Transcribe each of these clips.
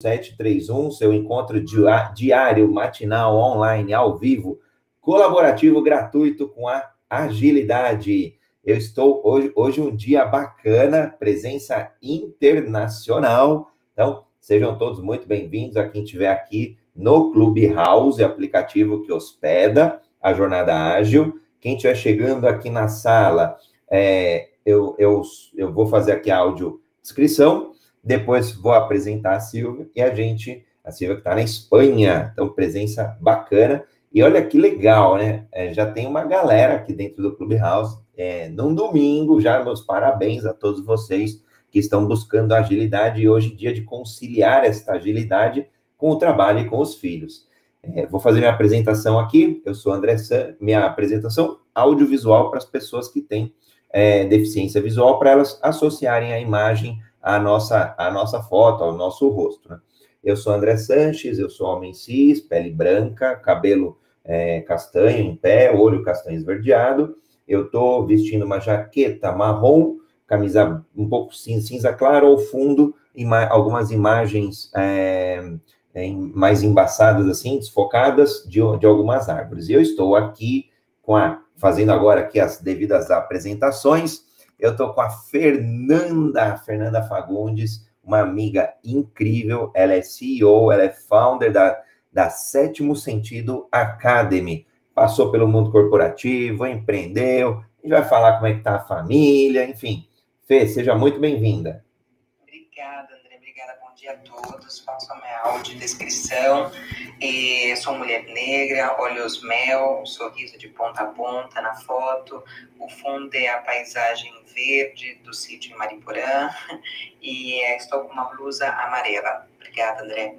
731, seu encontro diário, matinal, online, ao vivo, colaborativo, gratuito com a agilidade. Eu estou hoje, hoje um dia bacana, presença internacional. Então, sejam todos muito bem-vindos a quem estiver aqui no Clubhouse, aplicativo que hospeda a Jornada Ágil. Quem estiver chegando aqui na sala, é, eu, eu, eu vou fazer aqui a áudio descrição depois vou apresentar a Silvia e a gente, a Silvia que está na Espanha, então presença bacana. E olha que legal, né? É, já tem uma galera aqui dentro do Clubhouse. É, num domingo, já meus parabéns a todos vocês que estão buscando agilidade e hoje dia de conciliar esta agilidade com o trabalho e com os filhos. É, vou fazer minha apresentação aqui. Eu sou André San, minha apresentação audiovisual para as pessoas que têm é, deficiência visual, para elas associarem a imagem a nossa, a nossa foto, ao nosso rosto. Né? Eu sou André Sanches, eu sou homem cis, pele branca, cabelo é, castanho em pé, olho castanho esverdeado. Eu estou vestindo uma jaqueta marrom, camisa um pouco cinza, claro ao fundo, ima algumas imagens é, é, mais embaçadas, assim, desfocadas de, de algumas árvores. E eu estou aqui com a, fazendo agora aqui as devidas apresentações eu estou com a Fernanda, Fernanda Fagundes, uma amiga incrível. Ela é CEO, ela é founder da, da Sétimo Sentido Academy. Passou pelo mundo corporativo, empreendeu. Gente vai falar como é que tá a família, enfim. Fê, seja muito bem-vinda dia a todos. Faço a minha audiodescrição. E sou mulher negra, olhos mel, sorriso de ponta a ponta na foto. O fundo é a paisagem verde do sítio em Mariporã. E estou com uma blusa amarela. Obrigada, André.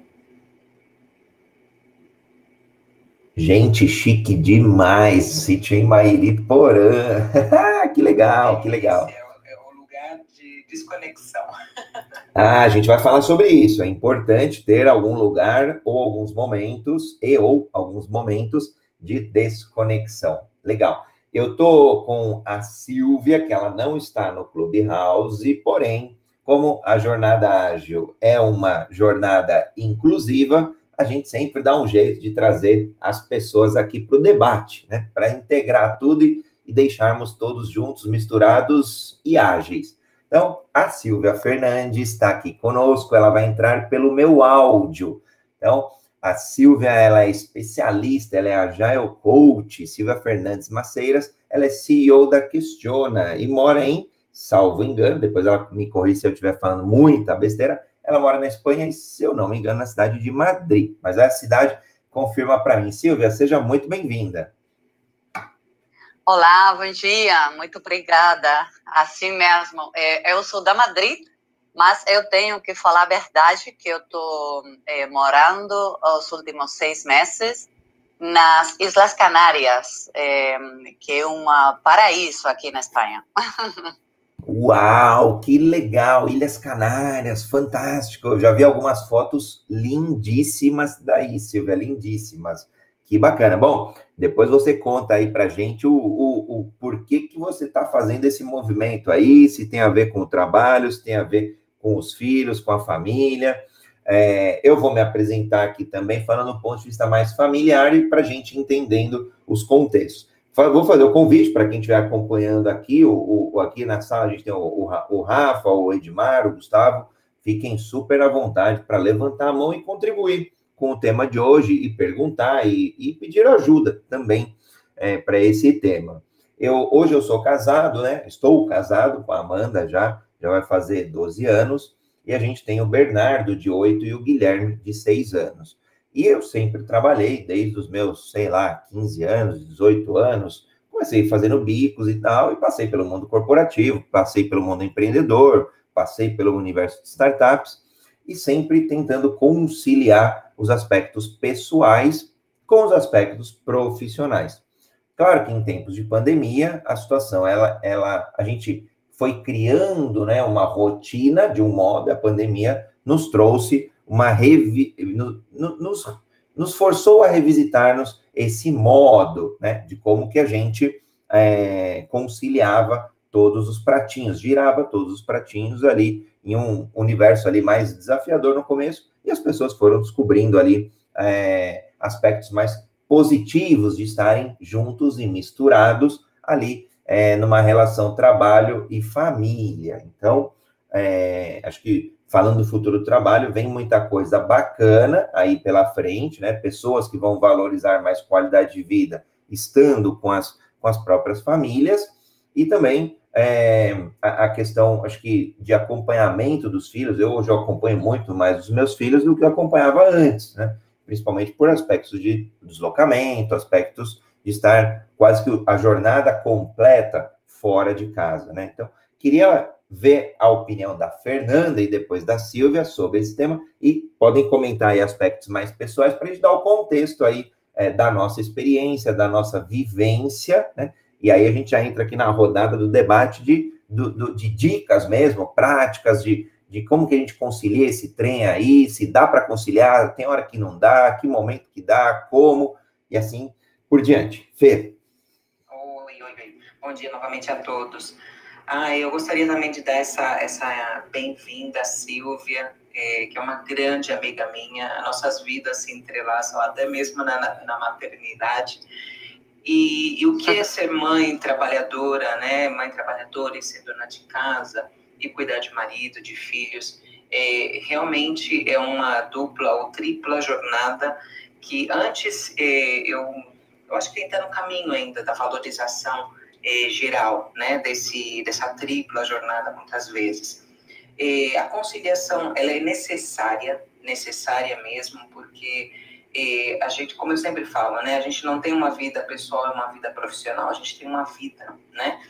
Gente, chique demais. Sítio em Mariporã. que legal, que legal. É, é o lugar de desconexão. Ah, a gente vai falar sobre isso. É importante ter algum lugar ou alguns momentos e ou alguns momentos de desconexão. Legal. Eu tô com a Silvia, que ela não está no Clubhouse, porém, como a jornada ágil é uma jornada inclusiva, a gente sempre dá um jeito de trazer as pessoas aqui para o debate, né? Para integrar tudo e, e deixarmos todos juntos, misturados e ágeis. Então, a Silvia Fernandes está aqui conosco, ela vai entrar pelo meu áudio. Então, a Silvia, ela é especialista, ela é Agile Coach, Silvia Fernandes Maceiras, ela é CEO da Questiona e mora em, salvo engano, depois ela me corrige se eu estiver falando muita besteira, ela mora na Espanha e, se eu não me engano, na cidade de Madrid. Mas a cidade confirma para mim. Silvia, seja muito bem-vinda. Olá, bom dia, muito obrigada. Assim mesmo, é, eu sou da Madrid, mas eu tenho que falar a verdade que eu estou é, morando os últimos seis meses nas Islas Canárias, é, que é um paraíso aqui na Espanha. Uau, que legal! Ilhas Canárias, fantástico! Eu já vi algumas fotos lindíssimas daí, Silvia, lindíssimas. Que bacana. Bom, depois você conta aí para gente o, o, o porquê que você está fazendo esse movimento aí, se tem a ver com o trabalho, se tem a ver com os filhos, com a família. É, eu vou me apresentar aqui também, falando do ponto de vista mais familiar e para a gente entendendo os contextos. Vou fazer o convite para quem estiver acompanhando aqui, o, o, aqui na sala a gente tem o, o Rafa, o Edmar, o Gustavo. Fiquem super à vontade para levantar a mão e contribuir com o tema de hoje e perguntar e, e pedir ajuda também é, para esse tema. Eu, hoje eu sou casado, né? Estou casado com a Amanda já, já vai fazer 12 anos, e a gente tem o Bernardo, de 8, e o Guilherme, de 6 anos. E eu sempre trabalhei, desde os meus, sei lá, 15 anos, 18 anos, comecei fazendo bicos e tal, e passei pelo mundo corporativo, passei pelo mundo empreendedor, passei pelo universo de startups, e sempre tentando conciliar os aspectos pessoais com os aspectos profissionais. Claro que em tempos de pandemia, a situação, ela, ela, a gente foi criando, né, uma rotina de um modo, a pandemia nos trouxe uma revi, no, no, nos, nos forçou a revisitarmos esse modo, né, de como que a gente é, conciliava todos os pratinhos, girava todos os pratinhos ali em um universo ali mais desafiador no começo, e as pessoas foram descobrindo ali é, aspectos mais positivos de estarem juntos e misturados ali é, numa relação trabalho e família. Então, é, acho que falando do futuro do trabalho, vem muita coisa bacana aí pela frente, né? Pessoas que vão valorizar mais qualidade de vida estando com as, com as próprias famílias, e também é, a, a, questão, acho que, de acompanhamento dos filhos. Eu hoje acompanho muito mais os meus filhos do que eu acompanhava antes, né? Principalmente por aspectos de deslocamento, aspectos de estar quase que a jornada completa fora de casa, né? Então, queria ver a opinião da Fernanda e depois da Silvia sobre esse tema e podem comentar aí aspectos mais pessoais para a gente dar o contexto aí é, da nossa experiência, da nossa vivência, né? E aí a gente já entra aqui na rodada do debate de, do, do, de dicas mesmo, práticas de, de como que a gente concilia esse trem aí, se dá para conciliar, tem hora que não dá, que momento que dá, como, e assim por diante. Fê. Oi, oi, oi. Bom dia novamente a todos. Ah, eu gostaria também de dar essa, essa bem-vinda, Silvia, é, que é uma grande amiga minha. Nossas vidas se entrelaçam até mesmo na, na maternidade. E, e, o que é ser mãe trabalhadora, né? Mãe trabalhadora e ser dona de casa e cuidar de marido, de filhos, é, realmente é uma dupla ou tripla jornada que antes é, eu, eu acho que está no caminho ainda da valorização eh, geral, né, desse, dessa tripla jornada, muitas vezes. Eh, a conciliação, ela é necessária, necessária mesmo, porque a gente, como eu sempre falo, né, a gente não tem uma vida pessoal e uma vida profissional, a gente tem uma vida, né,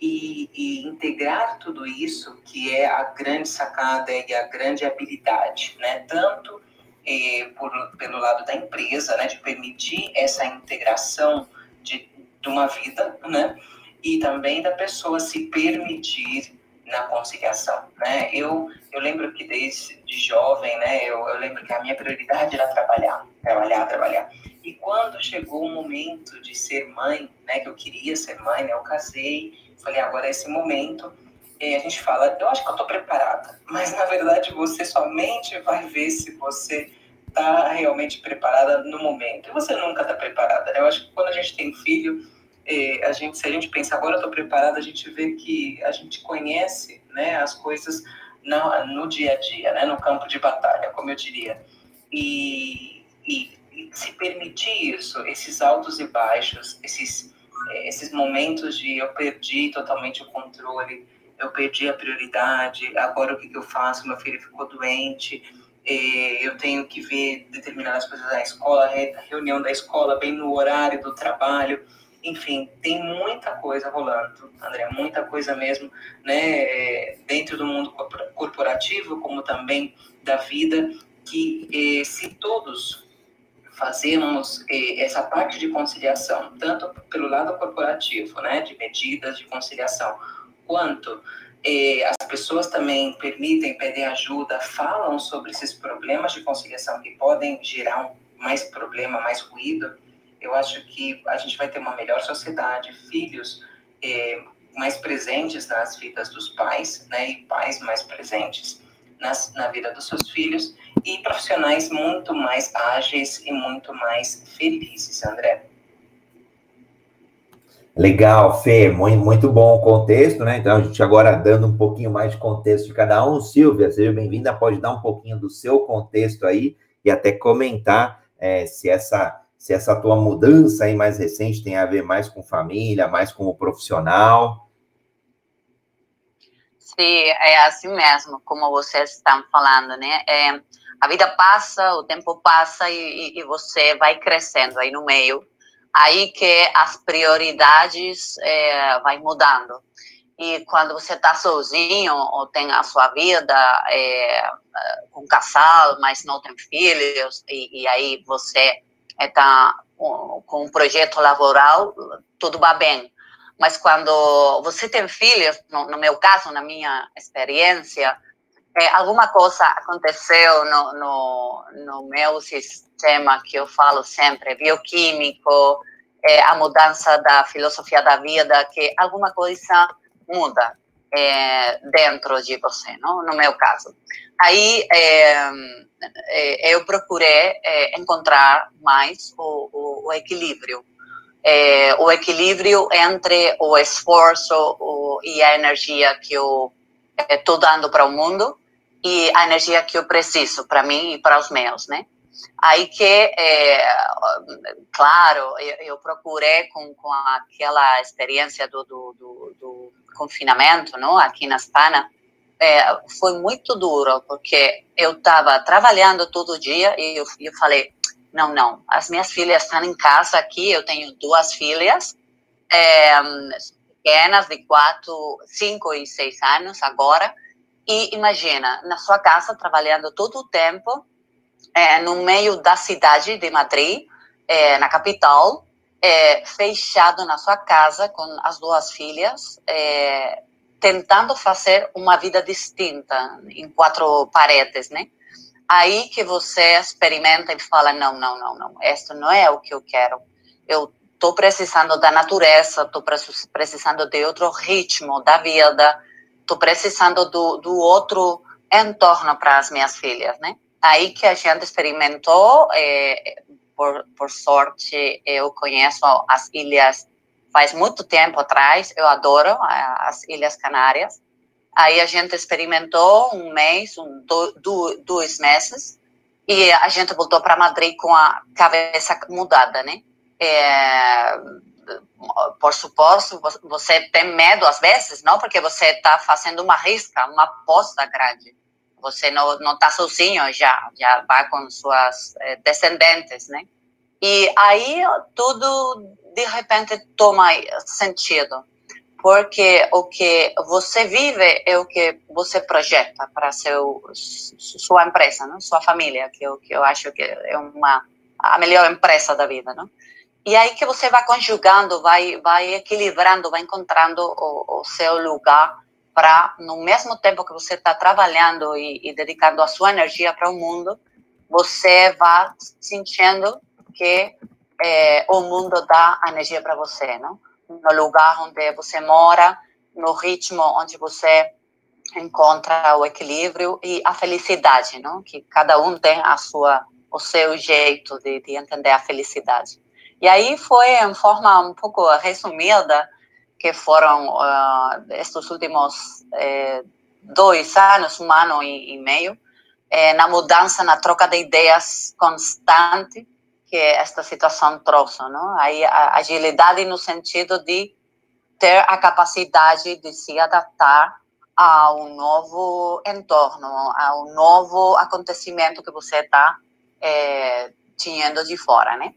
e, e, integrar tudo isso, que é a grande sacada e a grande habilidade, né? Tanto eh, por, pelo lado da empresa, né? De permitir essa integração de, de uma vida, né? e também da pessoa se permitir na conciliação, né? Eu eu lembro que desde de jovem, né? Eu, eu lembro que a minha prioridade era trabalhar, trabalhar, trabalhar. E quando chegou o momento de ser mãe, né? Que eu queria ser mãe, né? Eu casei, falei agora é esse momento. E a gente fala, eu acho que eu estou preparada, mas na verdade você somente vai ver se você está realmente preparada no momento. E você nunca está preparada. Eu acho que quando a gente tem filho é, a gente, se a gente pensa agora eu estou preparada, a gente vê que a gente conhece né, as coisas no, no dia a dia, né, no campo de batalha, como eu diria. E, e, e se permitir isso, esses altos e baixos, esses, é, esses momentos de eu perdi totalmente o controle, eu perdi a prioridade, agora o que, que eu faço? Meu filho ficou doente, é, eu tenho que ver determinadas coisas da escola, reunião da escola bem no horário do trabalho enfim, tem muita coisa rolando, André, muita coisa mesmo, né, dentro do mundo corporativo, como também da vida, que eh, se todos fazemos eh, essa parte de conciliação, tanto pelo lado corporativo, né, de medidas de conciliação, quanto eh, as pessoas também permitem, pedem ajuda, falam sobre esses problemas de conciliação que podem gerar um, mais problema, mais ruído, eu acho que a gente vai ter uma melhor sociedade, filhos é, mais presentes nas vidas dos pais, né, e pais mais presentes nas, na vida dos seus filhos, e profissionais muito mais ágeis e muito mais felizes, André. Legal, Fê, muito, muito bom o contexto, né? Então, a gente agora dando um pouquinho mais de contexto de cada um. Silvia, seja bem-vinda, pode dar um pouquinho do seu contexto aí e até comentar é, se essa se essa tua mudança aí mais recente tem a ver mais com família, mais com o profissional. Sim, é assim mesmo, como vocês estão falando, né? É, a vida passa, o tempo passa e, e, você vai crescendo aí no meio. Aí que as prioridades é, vai mudando. E quando você está sozinho ou tem a sua vida é, com casal, mas não tem filhos, e, e aí você está com um projeto laboral, tudo vai bem. Mas quando você tem filhos, no, no meu caso, na minha experiência, é, alguma coisa aconteceu no, no, no, meu sistema que eu falo sempre, bioquímico, é, a mudança da filosofia da vida, que alguma coisa muda. É, dentro de você, não? no meu caso. Aí é, é, eu procurei é, encontrar mais o, o, o equilíbrio. É, o equilíbrio entre o esforço o, e a energia que eu estou é, dando para o mundo e a energia que eu preciso para mim e para os meus, né? Aí que, é, claro, eu, eu, procurei com, com aquela experiência do, do, do confinamento, não, aqui na Espanha, é, foi muito duro, porque eu estava trabalhando todo dia e eu, eu falei, não, não, as minhas filhas estão em casa aqui, eu tenho duas filhas, é, pequenas, de quatro, cinco e seis anos agora, e imagina, na sua casa, trabalhando todo o tempo, é, no meio da cidade de Madrid, é, na capital, é, fechado na sua casa com as duas filhas, é, tentando fazer uma vida distinta em quatro paredes, né? Aí que você experimenta e fala não, não, não, não, isso não é o que eu quero. Eu estou precisando da natureza, estou precisando de outro ritmo da vida, estou precisando do, do outro entorno para as minhas filhas, né? Aí que a gente experimentou, é, por, por sorte, eu conheço as ilhas faz muito tempo atrás, eu adoro as Ilhas Canárias. Aí a gente experimentou um mês, um, do, dois meses, e a gente voltou para Madrid com a cabeça mudada, né? É, por suposto, você tem medo às vezes, não? Porque você está fazendo uma risca, uma aposta grande. Você não não está sozinho já, já vai com suas eh, descendentes, né? E aí tudo de repente toma sentido, porque o que você vive é o que você projeta para seu sua empresa, não? Sua família, que eu que eu acho que é uma a melhor empresa da vida, não? E aí que você vai conjugando, vai vai equilibrando, vai encontrando o, o seu lugar para, no mesmo tempo que você está trabalhando e, e, dedicando a sua energia para o mundo, você vai sentindo que é, o mundo dá energia para você, não? No lugar onde você mora, no ritmo onde você encontra o equilíbrio e a felicidade, não? Que cada um tem a sua, o seu jeito de, de entender a felicidade. E aí foi em forma um pouco resumida que foram uh, estes últimos eh, dois anos, um ano e, e meio, eh, na mudança, na troca de ideias constante que esta situação trouxe, não? Aí a agilidade no sentido de ter a capacidade de se adaptar a um novo entorno, a um novo acontecimento que você está é, tendo de fora, né?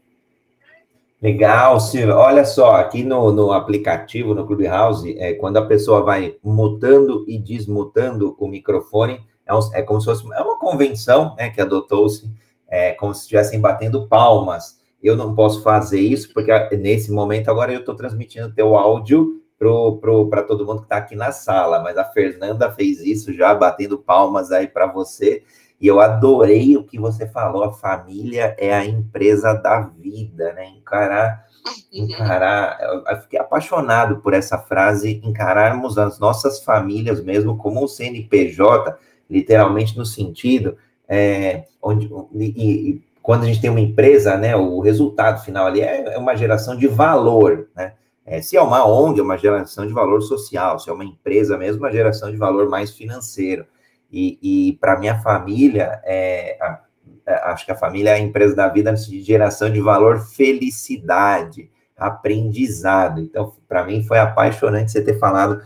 Legal, Silvia. Olha só, aqui no, no aplicativo, no Clubhouse, é, quando a pessoa vai mutando e desmutando o microfone, é, um, é como se fosse é uma convenção né, que adotou-se, é, como se estivessem batendo palmas. Eu não posso fazer isso, porque nesse momento agora eu estou transmitindo teu áudio para todo mundo que está aqui na sala, mas a Fernanda fez isso já, batendo palmas aí para você. E eu adorei o que você falou, a família é a empresa da vida, né? Encarar, encarar, eu fiquei apaixonado por essa frase, encararmos as nossas famílias mesmo como um CNPJ, literalmente no sentido, é, onde, e, e, quando a gente tem uma empresa, né, o resultado final ali é, é uma geração de valor, né? É, se é uma ONG, é uma geração de valor social, se é uma empresa mesmo, uma geração de valor mais financeiro. E, e para minha família, é, a, a, acho que a família é a empresa da vida de geração de valor, felicidade, aprendizado. Então, para mim foi apaixonante você ter falado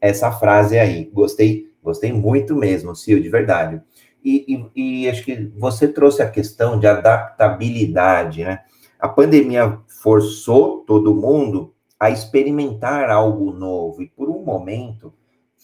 essa frase aí. Gostei, gostei muito mesmo, Sil, de verdade. E, e, e acho que você trouxe a questão de adaptabilidade, né? A pandemia forçou todo mundo a experimentar algo novo, e por um momento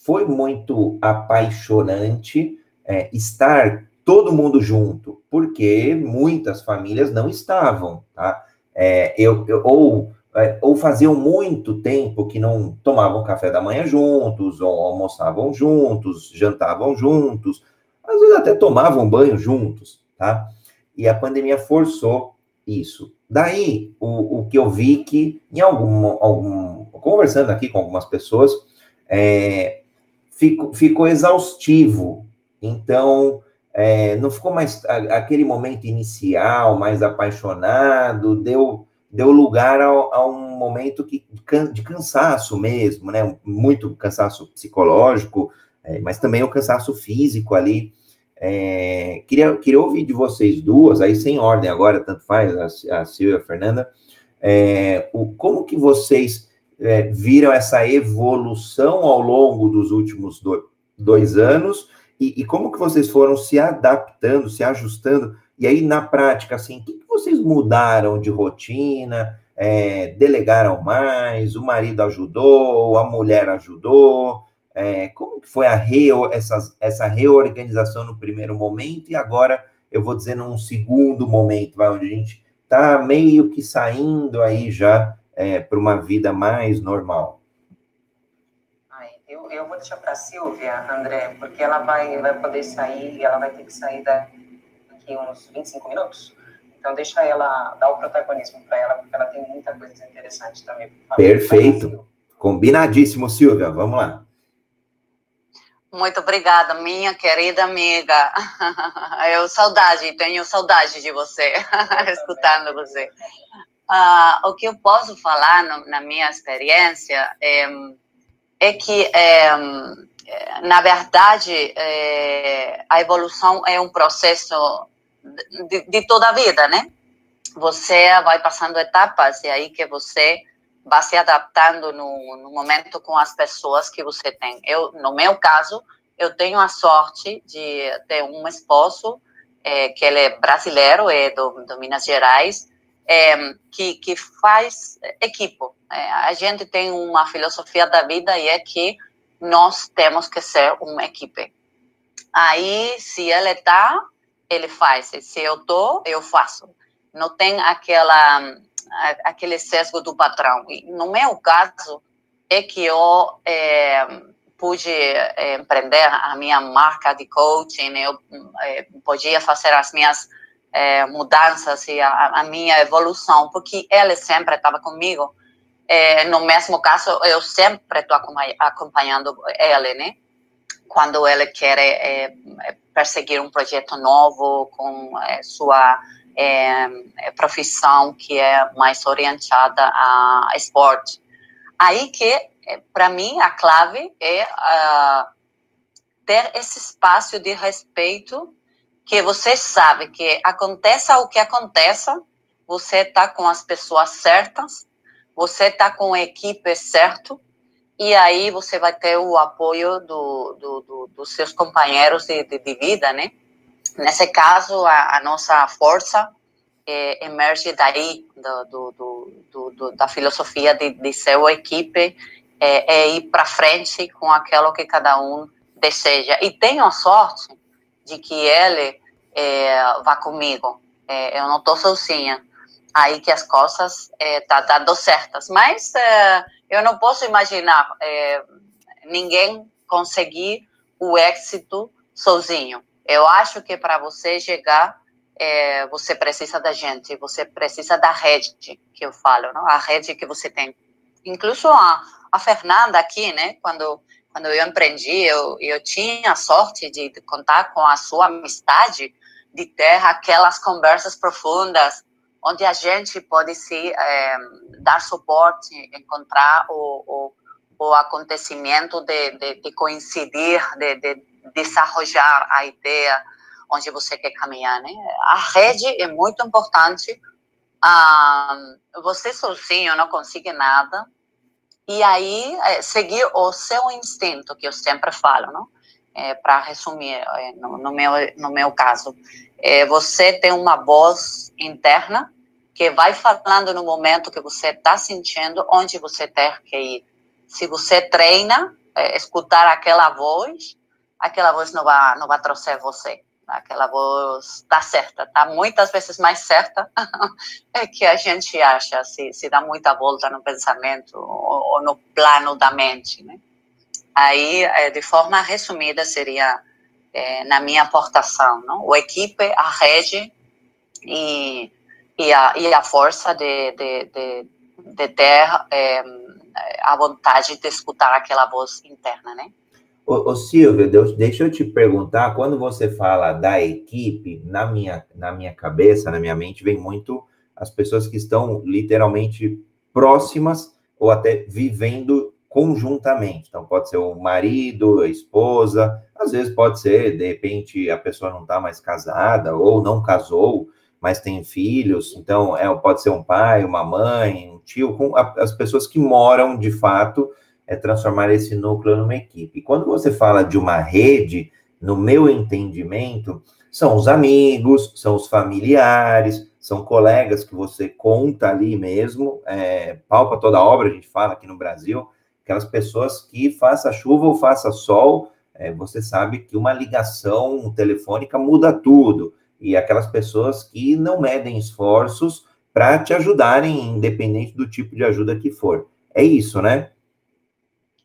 foi muito apaixonante é, estar todo mundo junto, porque muitas famílias não estavam, tá? É, eu, eu, ou, é, ou faziam muito tempo que não tomavam café da manhã juntos, ou almoçavam juntos, jantavam juntos, às vezes até tomavam banho juntos, tá? E a pandemia forçou isso. Daí, o, o que eu vi que, em algum, algum conversando aqui com algumas pessoas, é, ficou, ficou exaustivo. Então, é, não ficou mais aquele momento inicial, mais apaixonado, deu, deu lugar a, a um momento que, de cansaço mesmo, né? Muito cansaço psicológico, é, mas também o cansaço físico ali. É, queria, queria ouvir de vocês duas, aí sem ordem agora, tanto faz, a, a Silvia e a Fernanda, é, o, como que vocês é, viram essa evolução ao longo dos últimos do, dois anos e, e, como que vocês foram se adaptando, se ajustando, e aí na prática, assim, o que, vocês mudaram de rotina, é, delegaram mais, o marido ajudou, a mulher ajudou, é, como que foi a essa, essa reorganização no primeiro momento e agora, eu vou dizer, num segundo momento, vai, onde a gente está meio que saindo aí já é, para uma vida mais normal? Ai, eu, eu vou deixar para a Silvia, André, porque ela vai, vai poder sair, ela vai ter que sair daqui uns 25 minutos. Então, deixa ela dar o protagonismo para ela, porque ela tem muita coisa interessante também. Perfeito. Combinadíssimo, Silvia. Vamos lá. Muito obrigada, minha querida amiga. Eu saudade, tenho saudade de você, escutando você. Uh, o que eu posso falar no, na minha experiência é, é que, é, na verdade, é, a evolução é um processo de, de toda a vida, né? Você vai passando etapas e aí que você vai se adaptando no, no, momento com as pessoas que você tem. Eu, no meu caso, eu tenho a sorte de ter um esposo é, que ele é brasileiro, é do, do Minas Gerais, é, que, que faz equipe. É, a gente tem uma filosofia da vida e é que nós temos que ser uma equipe. Aí, se ele está, ele faz. Se eu estou, eu faço. Não tem aquela aquele sesgo do patrão. E no meu caso, é que eu é, pude é, empreender a minha marca de coaching, eu é, podia fazer as minhas é, mudanças e a, a, minha evolução, porque ele sempre estava comigo. É, no mesmo caso, eu sempre estou acompanhando ele, né? Quando ele quer é, perseguir um projeto novo com sua é, é, profissão que é mais orientada a esporte. Aí que, é, para mim, a clave é uh, ter esse espaço de respeito que você sabe que aconteça o que aconteça, você está com as pessoas certas, você está com a equipe certo, e aí você vai ter o apoio do, do, do, dos seus companheiros de, de, de vida, né? Nesse caso, a, a nossa força é, emerge daí, da filosofia de, de ser uma equipe, é, é ir para frente com aquilo que cada um deseja. E tenho a sorte de que ele é, vá comigo. É, eu não estou sozinha. Aí que as coisas estão tá dando certas. Mas é, eu não posso imaginar é, ninguém conseguir o êxito sozinho. Eu acho que para você chegar, é, você precisa da gente, você precisa da rede que eu falo, não? a rede que você tem. Incluso a, a Fernanda aqui, né? Quando quando eu empreendi, eu, eu tinha a sorte de, contar com a sua amistade, de ter aquelas conversas profundas, onde a gente pode se é, dar suporte, encontrar o, o, o acontecimento de, de, de coincidir, de, de desarrollar a ideia, onde você quer caminhar, né? A rede é muito importante. Ah, você sozinho não consegue nada. E aí, é, seguir o seu instinto, que eu sempre falo, não? É, Para resumir, é, no, no, meu, no meu caso, é, você tem uma voz interna que vai falando no momento que você está sentindo onde você tem que ir. Se você treina, é, escutar aquela voz, aquela voz não vai, não vai trouxer você aquela voz está certa, está muitas vezes mais certa é que a gente acha, se, se dá muita volta no pensamento ou, ou no plano da mente, né? Aí, é, de forma resumida, seria é, na minha aportação, não? o equipe, a rede e, e, a, e a força de, de, de, de ter é, a vontade de escutar aquela voz interna, né? Ô, ô Silvio, deixa eu te perguntar, quando você fala da equipe, na minha, na minha cabeça, na minha mente, vem muito as pessoas que estão literalmente próximas ou até vivendo conjuntamente. Então, pode ser o marido, a esposa, às vezes pode ser, de repente, a pessoa não está mais casada ou não casou, mas tem filhos. Então, é, pode ser um pai, uma mãe, um tio, com a, as pessoas que moram de fato é transformar esse núcleo numa equipe. Quando você fala de uma rede, no meu entendimento, são os amigos, são os familiares, são colegas que você conta ali mesmo, é, palpa toda a obra, a gente fala aqui no Brasil, aquelas pessoas que faça chuva ou faça sol, é, você sabe que uma ligação telefônica muda tudo, e aquelas pessoas que não medem esforços para te ajudarem, independente do tipo de ajuda que for. É isso, né?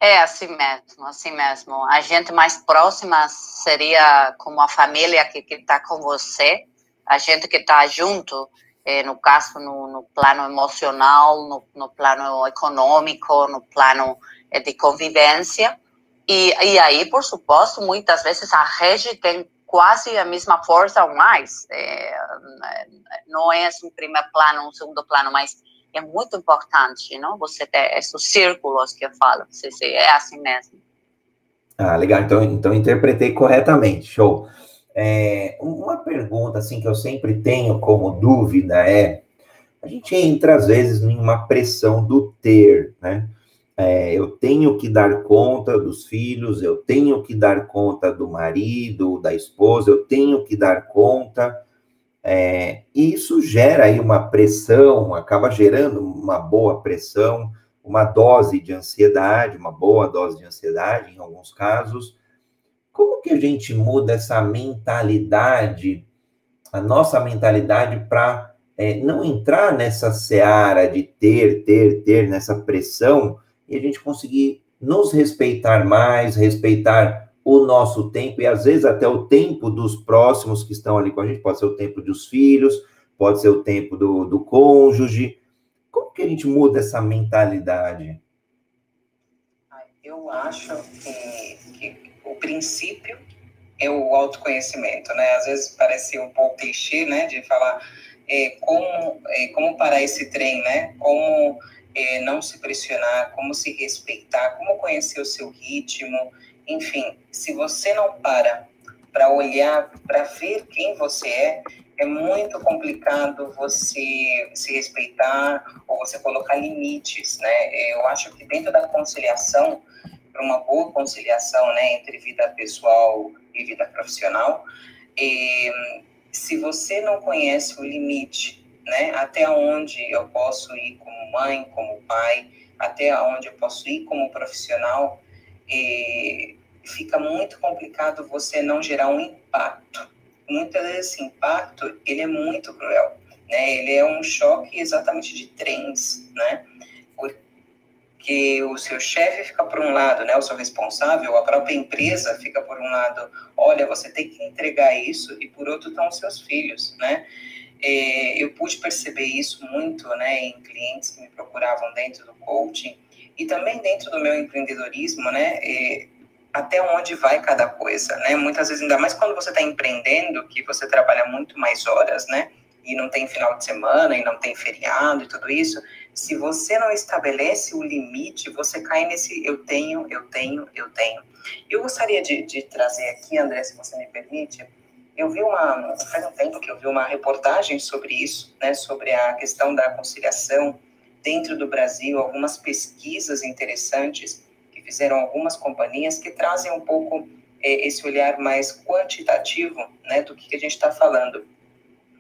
É assim mesmo, assim mesmo. A gente mais próxima seria como a família que está com você, a gente que está junto, eh, no caso, no, no plano emocional, no, no, plano econômico, no plano eh, de convivência. E, e aí, por suposto, muitas vezes a rede tem quase a mesma força ou mais. É, não é um primeiro plano, um segundo plano, mas é muito importante, não? Você ter esses círculos que eu falo, é assim mesmo. Ah, legal, então, então interpretei corretamente, show. É, uma pergunta, assim, que eu sempre tenho como dúvida é, a gente entra, às vezes, em uma pressão do ter, né? É, eu tenho que dar conta dos filhos, eu tenho que dar conta do marido, da esposa, eu tenho que dar conta é, e isso gera aí uma pressão, acaba gerando uma boa pressão, uma dose de ansiedade, uma boa dose de ansiedade em alguns casos. Como que a gente muda essa mentalidade, a nossa mentalidade para é, não entrar nessa seara de ter, ter, ter, nessa pressão, e a gente conseguir nos respeitar mais, respeitar o nosso tempo e às vezes até o tempo dos próximos que estão ali com a gente, pode ser o tempo dos filhos, pode ser o tempo do, do cônjuge. Como que a gente muda essa mentalidade? Eu acho que, que o princípio é o autoconhecimento, né? Às vezes parece um pouco clichê, né, de falar é, como, é, como parar esse trem, né? Como é, não se pressionar, como se respeitar, como conhecer o seu ritmo, enfim, se você não para para olhar, para ver quem você é, é muito complicado você se respeitar ou você colocar limites, né? Eu acho que dentro da conciliação, para uma boa conciliação, né, entre vida pessoal e vida profissional, eh, se você não conhece o limite, né, até onde eu posso ir como mãe, como pai, até onde eu posso ir como profissional, eh, fica muito complicado você não gerar um impacto. Muitas vezes esse impacto, ele é muito cruel, né? Ele é um choque exatamente de trens, né? Porque o seu chefe fica por um lado, né? O seu responsável, a própria empresa fica por um lado, olha, você tem que entregar isso, e por outro estão os seus filhos, né? É, eu pude perceber isso muito, né, em clientes que me procuravam dentro do coaching e também dentro do meu empreendedorismo, né? Até onde vai cada coisa, né? Muitas vezes, ainda mais quando você está empreendendo, que você trabalha muito mais horas, né? E não tem final de semana, e não tem feriado e tudo isso. Se você não estabelece o limite, você cai nesse eu tenho, eu tenho, eu tenho. Eu gostaria de, de trazer aqui, André, se você me permite, eu vi uma, faz um tempo que eu vi uma reportagem sobre isso, né? Sobre a questão da conciliação dentro do Brasil, algumas pesquisas interessantes fizeram algumas companhias que trazem um pouco é, esse olhar mais quantitativo né, do que, que a gente está falando.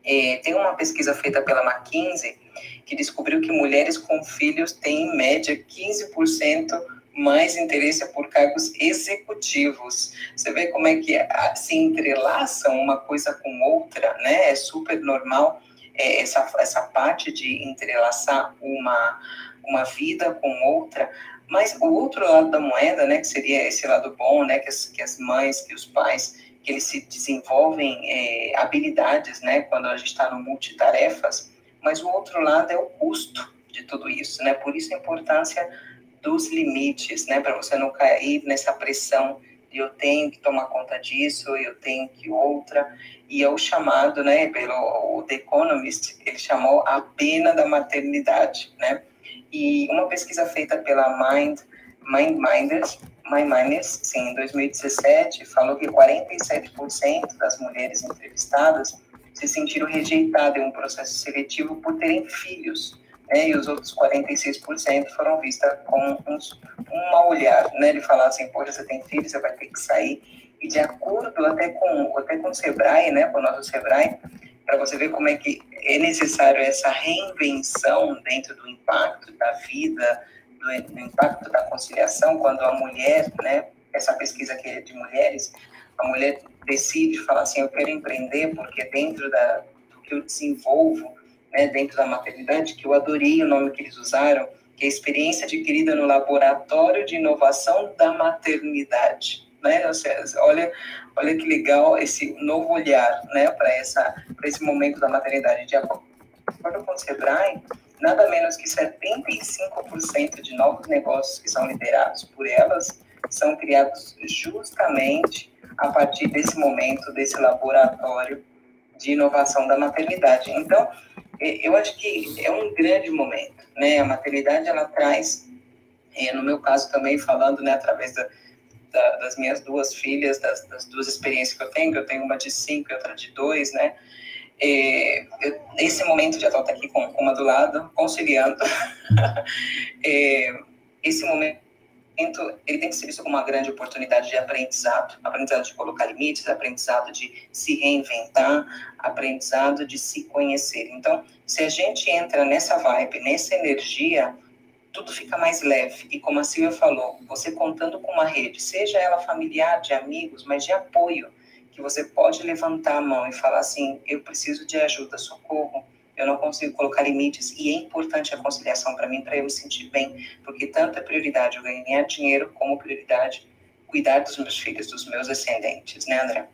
É, tem uma pesquisa feita pela McKinsey que descobriu que mulheres com filhos têm, em média, 15% mais interesse por cargos executivos. Você vê como é que se entrelaçam uma coisa com outra, né? É super normal é, essa, essa parte de entrelaçar uma, uma vida com outra. Mas o outro lado da moeda, né, que seria esse lado bom, né, que as, que as mães, que os pais, que eles se desenvolvem é, habilidades, né, quando a gente está no multitarefas, mas o outro lado é o custo de tudo isso, né, por isso a importância dos limites, né, para você não cair nessa pressão eu tenho que tomar conta disso, eu tenho que outra, e é o chamado, né, pelo o The Economist, ele chamou a pena da maternidade, né, e uma pesquisa feita pela Mind, Mind Minders, Mind Minders, sim, em 2017, falou que 47% das mulheres entrevistadas se sentiram rejeitadas em um processo seletivo por terem filhos, né, e os outros 46% foram vistas com um, um mau olhar, né, ele falar assim, poxa, você tem filho, você vai ter que sair, e de acordo até com, até com o Sebrae, né, com o nosso Sebrae, para você ver como é que é necessário essa reinvenção dentro do impacto da vida, do, do impacto da conciliação, quando a mulher, né, essa pesquisa aqui é de mulheres, a mulher decide falar assim, eu quero empreender porque dentro da, do que eu desenvolvo, né, dentro da maternidade, que eu adorei o nome que eles usaram, que é a experiência adquirida no laboratório de inovação da maternidade. Né? olha, olha que legal esse novo olhar né, para esse momento da maternidade. De acordo com o Sebrae, nada menos que 75% de novos negócios que são liderados por elas são criados justamente a partir desse momento, desse laboratório de inovação da maternidade. Então, eu acho que é um grande momento, né? A maternidade, ela traz, é, no meu caso também, falando, né, através da, da, das minhas duas filhas, das, das, duas experiências que eu tenho, que eu tenho uma de cinco e outra de dois, né? Eu, nesse momento, já estou aqui com, uma do lado, conciliando. esse momento ele tem que ser visto como uma grande oportunidade de aprendizado, aprendizado de colocar limites, aprendizado de se reinventar, aprendizado de se conhecer. Então, se a gente entra nessa vibe, nessa energia, tudo fica mais leve. E como a Silvia falou, você contando com uma rede, seja ela familiar, de amigos, mas de apoio, que você pode levantar a mão e falar assim: eu preciso de ajuda, socorro eu não consigo colocar limites e é importante a conciliação para mim para eu me sentir bem, porque tanto é prioridade eu ganhar dinheiro como prioridade cuidar dos meus filhos, dos meus ascendentes, né, André?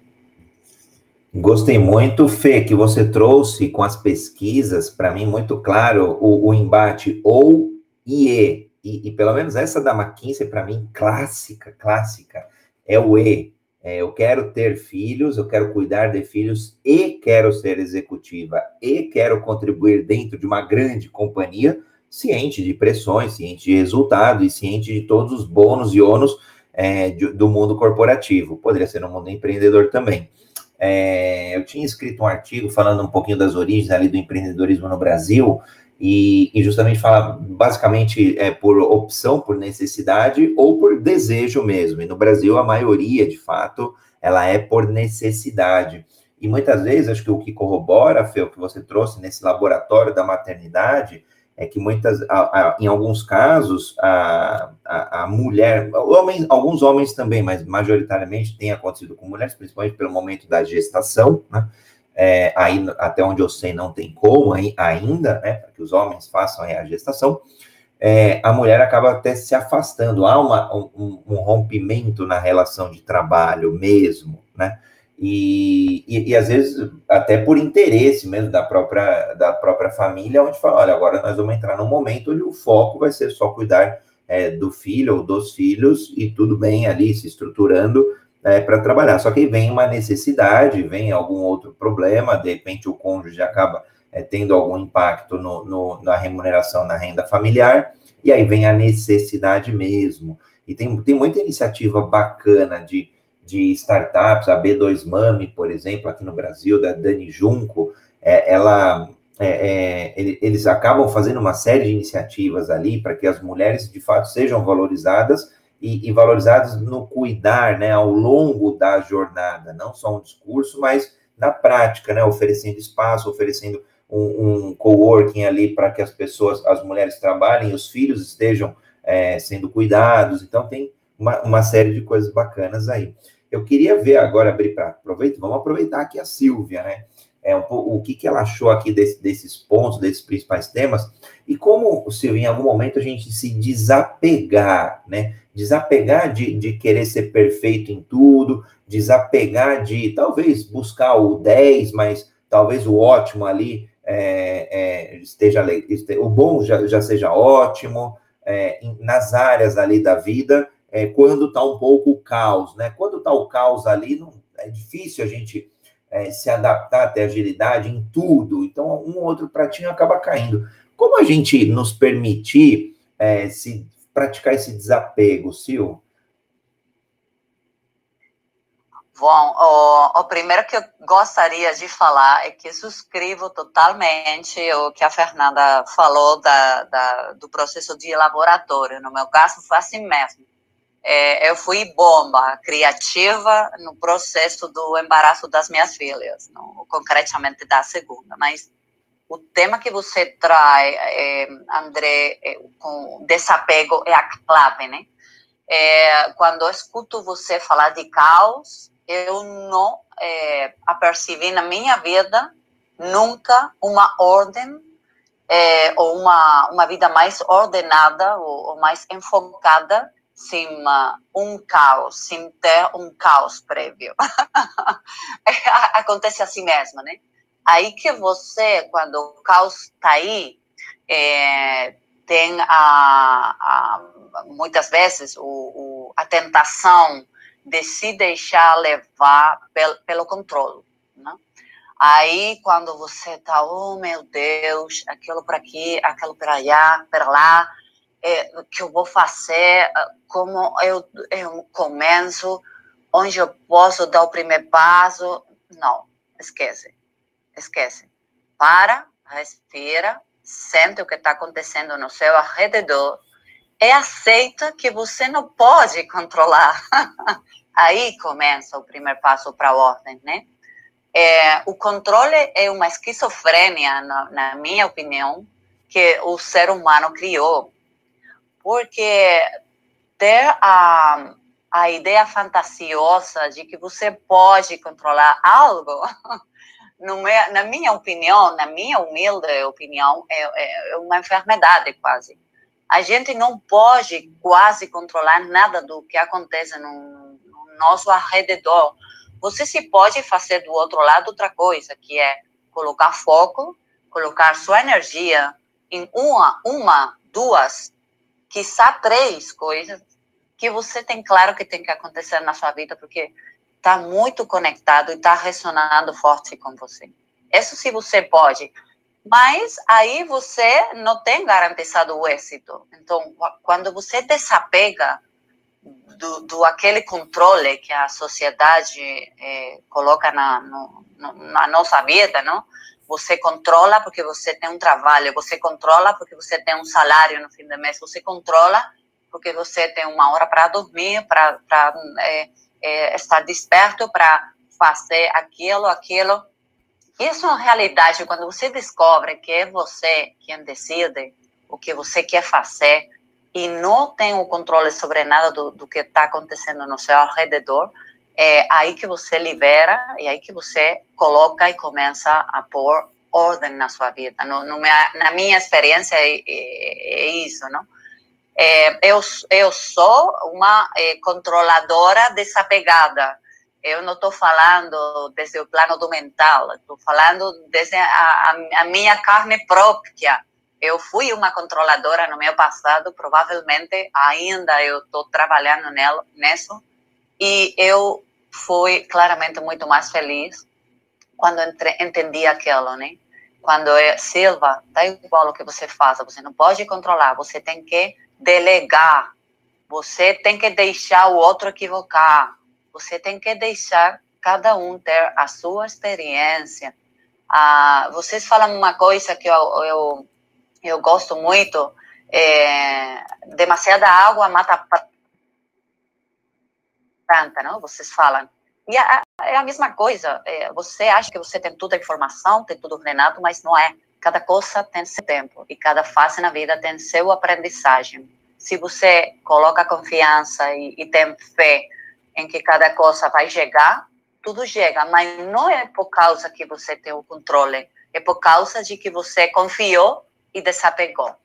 Gostei muito, Fê, que você trouxe com as pesquisas, para mim, muito claro, o, o embate ou IE, e, e pelo menos essa da McKinsey, para mim, clássica, clássica, é o E, é, eu quero ter filhos, eu quero cuidar de filhos e quero ser executiva e quero contribuir dentro de uma grande companhia, ciente de pressões, ciente de resultado e ciente de todos os bônus e ônus é, de, do mundo corporativo. Poderia ser no mundo empreendedor também. É, eu tinha escrito um artigo falando um pouquinho das origens ali do empreendedorismo no Brasil e, e, justamente fala basicamente é por opção, por necessidade ou por desejo mesmo. E no Brasil a maioria, de fato, ela é por necessidade. E muitas vezes acho que o que corrobora, Fê, o que você trouxe nesse laboratório da maternidade, é que muitas, a, a, em alguns casos, a, a, mulher, homens, alguns homens também, mas majoritariamente tem acontecido com mulheres, principalmente pelo momento da gestação, né? É, aí, até onde eu sei, não tem como ainda, né, para que os homens façam a gestação, é, a mulher acaba até se afastando, há uma, um, um, rompimento na relação de trabalho mesmo, né, e, e, e, às vezes até por interesse mesmo da própria, da própria família, onde fala, olha, agora nós vamos entrar num momento onde o foco vai ser só cuidar é, do filho ou dos filhos, e tudo bem ali, se estruturando, é, para trabalhar. Só que vem uma necessidade, vem algum outro problema, de repente o cônjuge acaba é, tendo algum impacto no, no, na remuneração, na renda familiar, e aí vem a necessidade mesmo. E tem, tem muita iniciativa bacana de, de startups, a B2 Mami, por exemplo, aqui no Brasil, da Dani Junco, é, ela, é, é, eles acabam fazendo uma série de iniciativas ali para que as mulheres de fato sejam valorizadas e, e, valorizados no cuidar, né, ao longo da jornada, não só um discurso, mas na prática, né, oferecendo espaço, oferecendo um, um coworking ali para que as pessoas, as mulheres trabalhem, os filhos estejam é, sendo cuidados, então tem uma, uma, série de coisas bacanas aí. Eu queria ver agora, abrir para aproveitar, vamos aproveitar aqui a Silvia, né? É, um, o que, que ela achou aqui desse, desses pontos, desses principais temas, e como, Silvia, em algum momento a gente se desapegar, né? desapegar de, de querer ser perfeito em tudo, desapegar de talvez buscar o 10, mas talvez o ótimo ali é, é, esteja, o bom já, já seja ótimo, é, nas áreas ali da vida, é, quando está um pouco o caos, né? Quando está o caos ali, não, é difícil a gente é, se adaptar até agilidade em tudo. Então, um ou outro pratinho acaba caindo. Como a gente nos permitir é, se praticar esse desapego, Sil? Bom, o, o, primeiro que eu gostaria de falar é que subscrevo totalmente o que a Fernanda falou da, da, do processo de laboratório. No meu caso, foi assim mesmo. É, eu fui bomba criativa no processo do embaraço das minhas filhas, concretamente da segunda. Mas o tema que você traz, é, André, é, com desapego é a clave, né? É, quando eu escuto você falar de caos, eu não é, apercebi na minha vida nunca uma ordem é, ou uma, uma vida mais ordenada ou, ou mais enfocada sem um caos, sem ter um caos prévio. Acontece assim mesmo, né? Aí que você, quando o caos está aí, é, tem a, a, muitas vezes o, o, a tentação de se deixar levar pel, pelo controle. Né? Aí, quando você está, oh meu Deus, aquilo para aqui, aquilo para allá, para lá, é, que eu vou fazer, como eu, eu começo, onde eu posso dar o primeiro passo. Não, esquece, esquece. Para, respira, sente o que está acontecendo no seu arredor e aceita que você não pode controlar. Aí começa o primeiro passo para a ordem, né? É, o controle é uma esquizofrênia, na, na, minha opinião, que o ser humano criou. Porque ter a, a ideia fantasiosa de que você pode controlar algo, é, na minha opinião, na minha humilde opinião, é, é uma enfermidade quase. A gente não pode quase controlar nada do que acontece no nosso arredor. Você se pode fazer do outro lado outra coisa, que é colocar foco, colocar sua energia em uma, uma, duas, quiçá três coisas que você tem claro que tem que acontecer na sua vida, porque está muito conectado e está ressonando forte com você. Isso se você pode. Mas aí você não tem garantido o êxito. Então, quando você desapega do, do aquele controle que a sociedade é, coloca na, no, na nossa vida, não? Você controla porque você tem um trabalho, você controla porque você tem um salário no fim do mês, você controla porque você tem uma hora para dormir, para é, é, estar desperto, para fazer aquilo, aquilo. Isso é uma realidade quando você descobre que é você quem decide o que você quer fazer, e não tem o controle sobre nada do, do que está acontecendo no seu redor, é aí que você libera e aí que você coloca e começa a pôr ordem na sua vida. No, no minha, na minha experiência é, é, é isso, não? É, eu, eu sou uma é, controladora desapegada. Eu não estou falando desde o plano do mental, estou falando desde a, a, a minha carne própria eu fui uma controladora no meu passado, provavelmente ainda eu estou trabalhando nela, nisso, e eu fui claramente muito mais feliz quando entre, entendi aquilo, né? Quando é Silva, tá igual o que você faz, você não pode controlar, você tem que delegar, você tem que deixar o outro equivocar, você tem que deixar cada um ter a sua experiência. Ah, vocês falam uma coisa que eu, eu eu gosto muito. É, demasiada água mata planta, não? Vocês falam. E a, é a mesma coisa. É, você acha que você tem toda a informação, tem tudo ordenado, mas não é. Cada coisa tem seu tempo e cada fase na vida tem seu aprendizagem. Se você coloca confiança e, e tem fé em que cada coisa vai chegar, tudo chega, mas não é por causa que você tem o controle, é por causa de que você confiou e desapegou.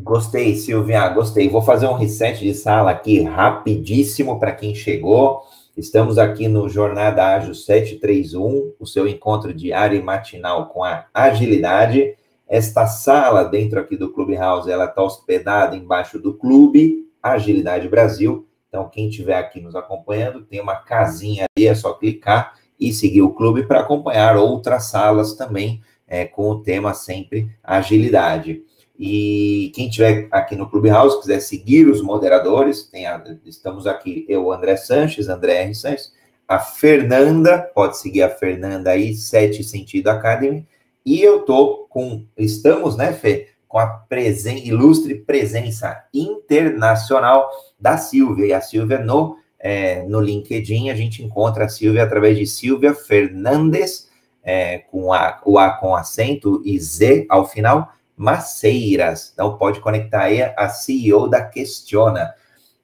Gostei, Silvia, gostei. Vou fazer um reset de sala aqui rapidíssimo para quem chegou. Estamos aqui no Jornada Ágil 731, o seu encontro diário e matinal com a agilidade. Esta sala dentro aqui do Clubhouse, ela está hospedada embaixo do clube, Agilidade Brasil. Então, quem estiver aqui nos acompanhando, tem uma casinha ali, é só clicar e seguir o clube para acompanhar outras salas também, é, com o tema sempre agilidade. E quem estiver aqui no Clubhouse, quiser seguir os moderadores, a, estamos aqui, eu, André Sanches, André R. Sanches, a Fernanda, pode seguir a Fernanda aí, Sete Sentido Academy, e eu tô com, estamos, né, Fê, com a presen ilustre presença internacional da Silvia, e a Silvia no, é, no LinkedIn, a gente encontra a Silvia através de Silvia Fernandes, é, com a, o A com acento e Z ao final, Maceiras, então pode conectar aí a CEO da Questiona,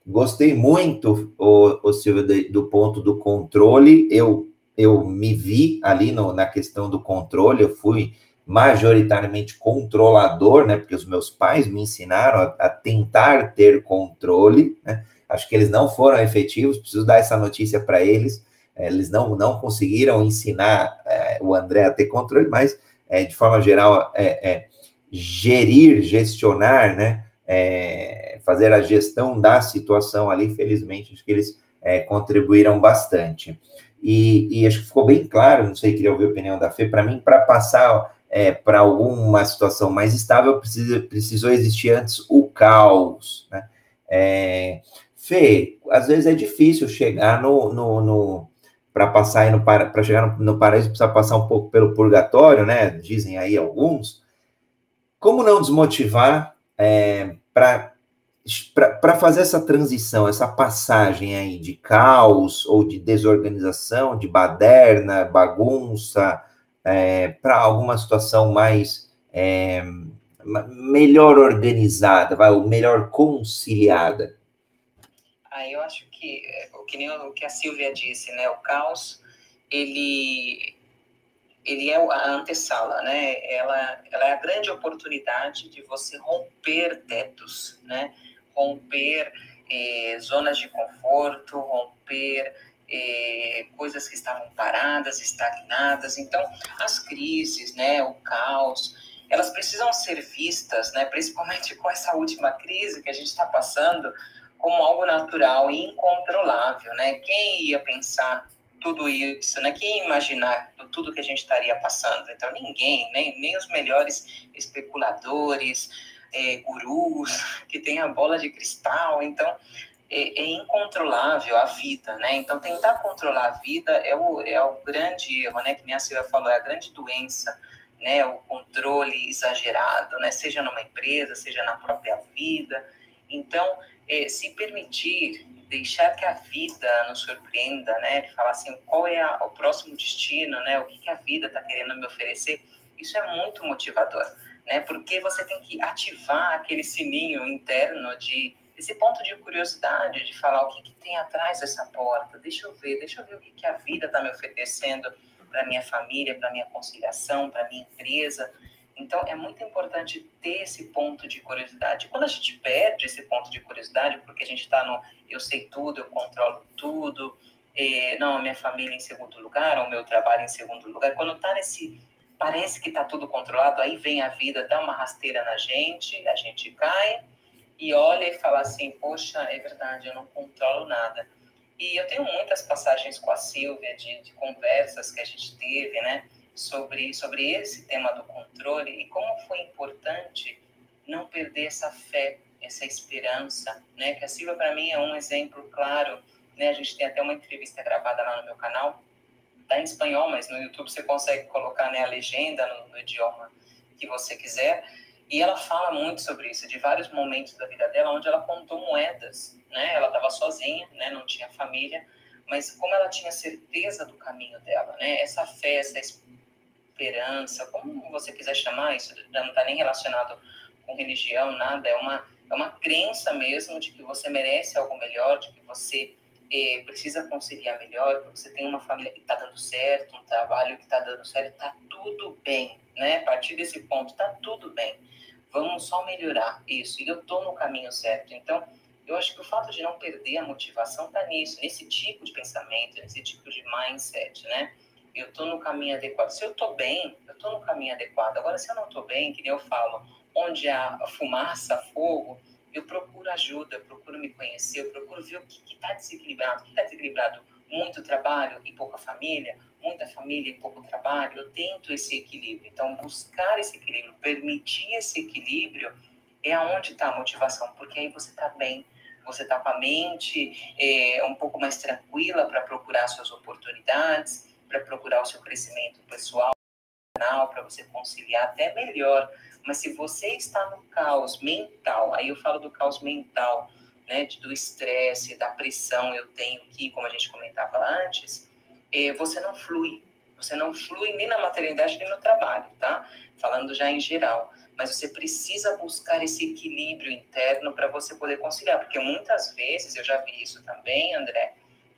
Gostei muito, o, o Silvio, do, do ponto do controle. Eu, eu me vi ali no, na questão do controle, eu fui majoritariamente controlador, né? Porque os meus pais me ensinaram a, a tentar ter controle, né? Acho que eles não foram efetivos, preciso dar essa notícia para eles. É, eles não, não conseguiram ensinar é, o André a ter controle, mas, é, de forma geral, é, é gerir, gestionar, né? é, fazer a gestão da situação ali, felizmente, acho que eles é, contribuíram bastante. E, e, acho que ficou bem claro, não sei, queria ouvir a opinião da Fê, para mim, para passar é, para alguma situação mais estável, precisa, precisou existir antes o caos, né? É, Fê, às vezes é difícil chegar no, no, no para passar no para chegar no, no paraíso precisa passar um pouco pelo purgatório, né? Dizem aí alguns. Como não desmotivar é, para fazer essa transição, essa passagem aí de caos ou de desorganização, de baderna, bagunça, é, para alguma situação mais é, melhor organizada, vai, ou melhor conciliada? Aí eu acho que o que, nem o que a Silvia disse, né? O caos ele ele é a antessala, né? Ela, ela é a grande oportunidade de você romper tetos, né? Romper eh, zonas de conforto, romper eh, coisas que estavam paradas, estagnadas. Então, as crises, né? O caos, elas precisam ser vistas, né? Principalmente com essa última crise que a gente está passando, como algo natural e incontrolável, né? Quem ia pensar tudo isso, né? Quem imaginar tudo que a gente estaria passando? Então, ninguém, nem, nem os melhores especuladores, é, gurus, que têm a bola de cristal. Então, é, é, incontrolável a vida, né? Então, tentar controlar a vida é o, é o grande erro, né? Que minha Silvia falou, é a grande doença, né? O controle exagerado, né? Seja numa empresa, seja na própria vida. Então, é, se permitir deixar que a vida nos surpreenda, né? Falar assim, qual é a, o próximo destino, né? O que, que a vida está querendo me oferecer? Isso é muito motivador, né? Porque você tem que ativar aquele sininho interno de esse ponto de curiosidade, de falar o que, que tem atrás dessa porta. Deixa eu ver, deixa eu ver o que, que a vida está me oferecendo para minha família, para minha conciliação, para minha empresa. Então, é muito importante ter esse ponto de curiosidade. Quando a gente perde esse ponto de curiosidade, porque a gente está no eu sei tudo, eu controlo tudo, e, não, a minha família em segundo lugar, o meu trabalho em segundo lugar, quando está nesse. Parece que está tudo controlado, aí vem a vida, dá uma rasteira na gente, a gente cai e olha e fala assim: Poxa, é verdade, eu não controlo nada. E eu tenho muitas passagens com a Silvia de, de conversas que a gente teve, né? Sobre, sobre esse tema do controle e como foi importante não perder essa fé, essa esperança, né? Que a Silvia, para mim, é um exemplo claro, né? A gente tem até uma entrevista gravada lá no meu canal, tá em espanhol, mas no YouTube você consegue colocar né, a legenda no, no idioma que você quiser. E ela fala muito sobre isso, de vários momentos da vida dela, onde ela contou moedas, né? Ela estava sozinha, né? Não tinha família, mas como ela tinha certeza do caminho dela, né? Essa fé, essa esperança, como você quiser chamar, isso não está nem relacionado com religião, nada, é uma, é uma crença mesmo de que você merece algo melhor, de que você eh, precisa conciliar melhor, que você tem uma família que está dando certo, um trabalho que está dando certo, está tudo bem, né? A partir desse ponto, está tudo bem. Vamos só melhorar isso, e eu estou no caminho certo. Então, eu acho que o fato de não perder a motivação está nisso, nesse tipo de pensamento, nesse tipo de mindset, né? Eu estou no caminho adequado. Se eu estou bem, eu estou no caminho adequado. Agora, se eu não estou bem, que nem eu falo, onde há fumaça, fogo, eu procuro ajuda, eu procuro me conhecer, eu procuro ver o que está desequilibrado. O que está desequilibrado? Muito trabalho e pouca família? Muita família e pouco trabalho? Eu tento esse equilíbrio. Então, buscar esse equilíbrio, permitir esse equilíbrio é aonde está a motivação, porque aí você está bem, você está com a mente é, um pouco mais tranquila para procurar suas oportunidades, para procurar o seu crescimento pessoal, para você conciliar até melhor mas se você está no caos mental, aí eu falo do caos mental, né, do estresse, da pressão, eu tenho que, como a gente comentava antes, é, você não flui. Você não flui nem na maternidade nem no trabalho, tá? Falando já em geral. Mas você precisa buscar esse equilíbrio interno para você poder conciliar, porque muitas vezes, eu já vi isso também, André,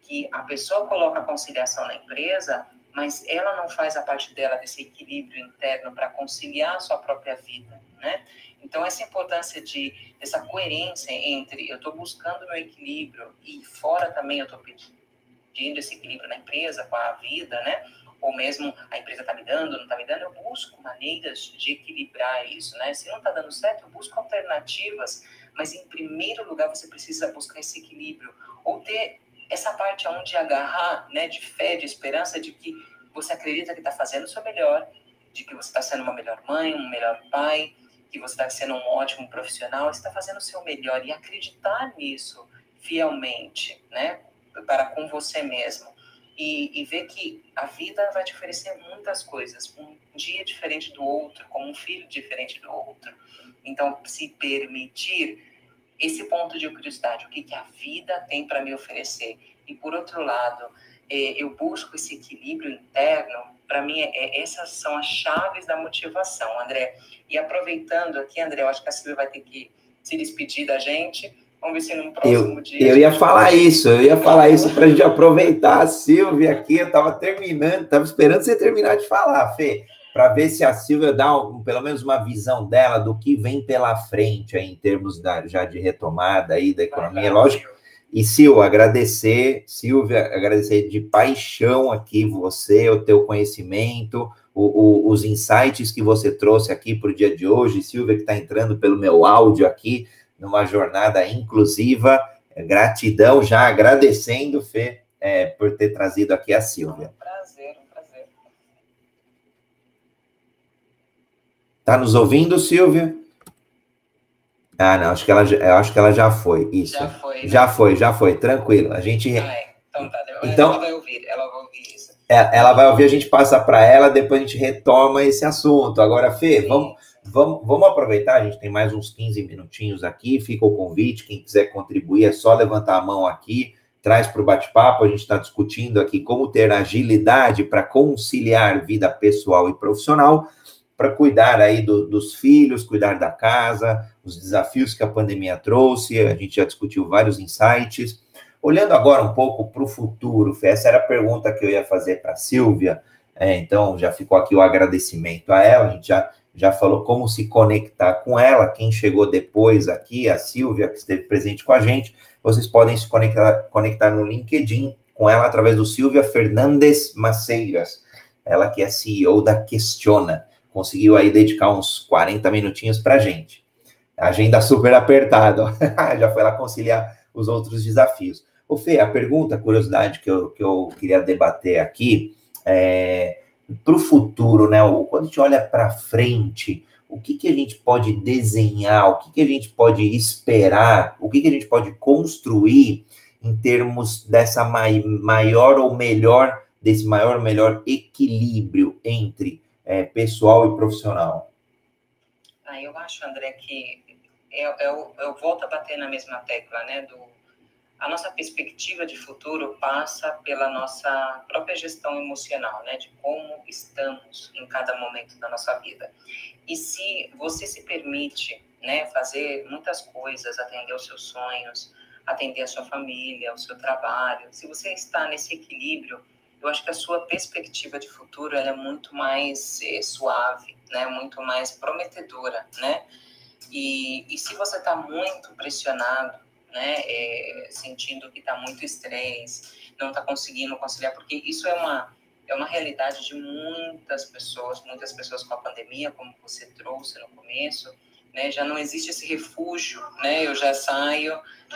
que a pessoa coloca a conciliação na empresa, mas ela não faz a parte dela desse equilíbrio interno para conciliar a sua própria vida, né? Então, essa importância de essa coerência entre eu estou buscando meu equilíbrio e fora também eu estou pedindo esse equilíbrio na empresa, com a vida, né? Ou mesmo a empresa está me dando, não está me dando, eu busco maneiras de equilibrar isso, né? Se não está dando certo, eu busco alternativas, mas em primeiro lugar você precisa buscar esse equilíbrio ou ter essa parte onde agarrar, né, de fé, de esperança, de que você acredita que está fazendo o seu melhor, de que você está sendo uma melhor mãe, um melhor pai, que você está sendo um ótimo profissional, está fazendo o seu melhor e acreditar nisso fielmente, né, para com você mesmo. E, e ver que a vida vai te oferecer muitas coisas, um dia diferente do outro, como um filho diferente do outro. Então, se permitir esse ponto de curiosidade, o que, que a vida tem para me oferecer. E, por outro lado, é, eu busco esse equilíbrio interno, para mim, é, é, essas são as chaves da motivação, André. E aproveitando aqui, André, eu acho que a Silvia vai ter que se despedir da gente. Vamos ver se no próximo eu, dia. Eu ia falar isso, eu ia falar isso para a gente aproveitar a Silvia aqui. Eu estava terminando, estava esperando você terminar de falar, Fê para ver se a Silvia dá pelo menos uma visão dela do que vem pela frente aí, em termos da, já de retomada aí da economia, lógico. E Silvia, agradecer, Silvia, agradecer de paixão aqui você, o teu conhecimento, o, o, os insights que você trouxe aqui para o dia de hoje. Silvia, que está entrando pelo meu áudio aqui, numa jornada inclusiva. Gratidão, já agradecendo, Fê, é, por ter trazido aqui a Silvia. Tá nos ouvindo, Silvia? Ah, não, acho que ela, eu acho que ela já foi. Isso. Já foi. Né? Já foi, já foi. Tranquilo. A gente. Ah, é. Então tá. Então, ela vai ouvir. Ela vai ouvir isso. É, ela vai ouvir, a gente passa para ela, depois a gente retoma esse assunto. Agora, Fê, vamos, vamos, vamos aproveitar. A gente tem mais uns 15 minutinhos aqui. Fica o convite. Quem quiser contribuir, é só levantar a mão aqui traz para o bate-papo. A gente está discutindo aqui como ter agilidade para conciliar vida pessoal e profissional para cuidar aí do, dos filhos, cuidar da casa, os desafios que a pandemia trouxe, a gente já discutiu vários insights. Olhando agora um pouco para o futuro, essa era a pergunta que eu ia fazer para a Silvia, é, então já ficou aqui o agradecimento a ela, a gente já, já falou como se conectar com ela, quem chegou depois aqui, a Silvia, que esteve presente com a gente, vocês podem se conectar, conectar no LinkedIn com ela através do Silvia Fernandes Maceiras, ela que é CEO da Questiona conseguiu aí dedicar uns 40 minutinhos para a gente. Agenda super apertada, já foi lá conciliar os outros desafios. O Fê, a pergunta, a curiosidade que eu, que eu queria debater aqui é para o futuro, né? Quando a gente olha para frente, o que, que a gente pode desenhar, o que, que a gente pode esperar, o que, que a gente pode construir em termos dessa mai, maior ou melhor, desse maior ou melhor equilíbrio entre é, pessoal e profissional? Ah, eu acho, André, que eu, eu, eu volto a bater na mesma tecla, né? Do, a nossa perspectiva de futuro passa pela nossa própria gestão emocional, né? De como estamos em cada momento da nossa vida. E se você se permite, né, fazer muitas coisas, atender os seus sonhos, atender a sua família, o seu trabalho, se você está nesse equilíbrio eu acho que a sua perspectiva de futuro é muito mais é, suave, né? Muito mais prometedora, né? E, e se você está muito pressionado, né? É, sentindo que está muito estresse, não está conseguindo conciliar, porque isso é uma é uma realidade de muitas pessoas, muitas pessoas com a pandemia, como você trouxe no começo, né? Já não existe esse refúgio, né? Eu já saio,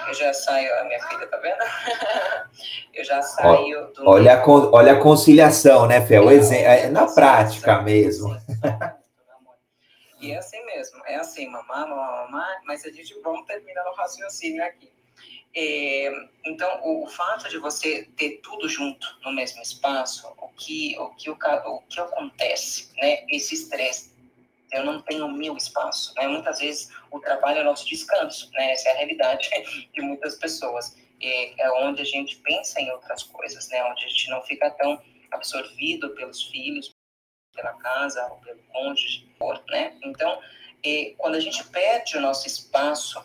eu já saio, a minha filha tá vendo? eu já saio do olha a, olha a conciliação, né, Fê? O exemplo, é na prática mesmo. E é assim mesmo, é assim, mamar, mamar, mamar, mas a gente vamos terminar o raciocínio aqui. É, então, o, o, fato de você ter tudo junto no mesmo espaço, o que, o que, o, o que acontece, né? Esse estresse. Eu não tenho meu espaço, né? Muitas vezes o trabalho é nosso descanso, né? Essa é a realidade de muitas pessoas. É, é onde a gente pensa em outras coisas, né? Onde a gente não fica tão absorvido pelos filhos, pela casa ou pelo cônjuge, né? Então, é, quando a gente perde o nosso espaço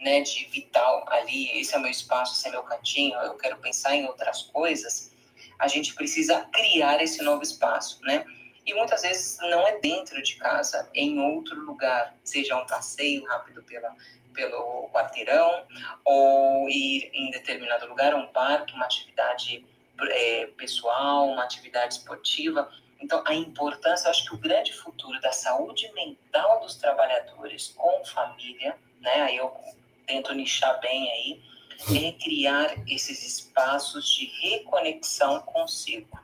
né, de vital ali, esse é meu espaço, esse é meu cantinho, eu quero pensar em outras coisas, a gente precisa criar esse novo espaço, né? E muitas vezes não é dentro de casa, é em outro lugar, seja um passeio rápido pela, pelo quarteirão, ou ir em determinado lugar, um parque, uma atividade é, pessoal, uma atividade esportiva. Então, a importância, acho que o grande futuro da saúde mental dos trabalhadores com família, né? Aí eu tento nichar bem aí, é criar esses espaços de reconexão consigo.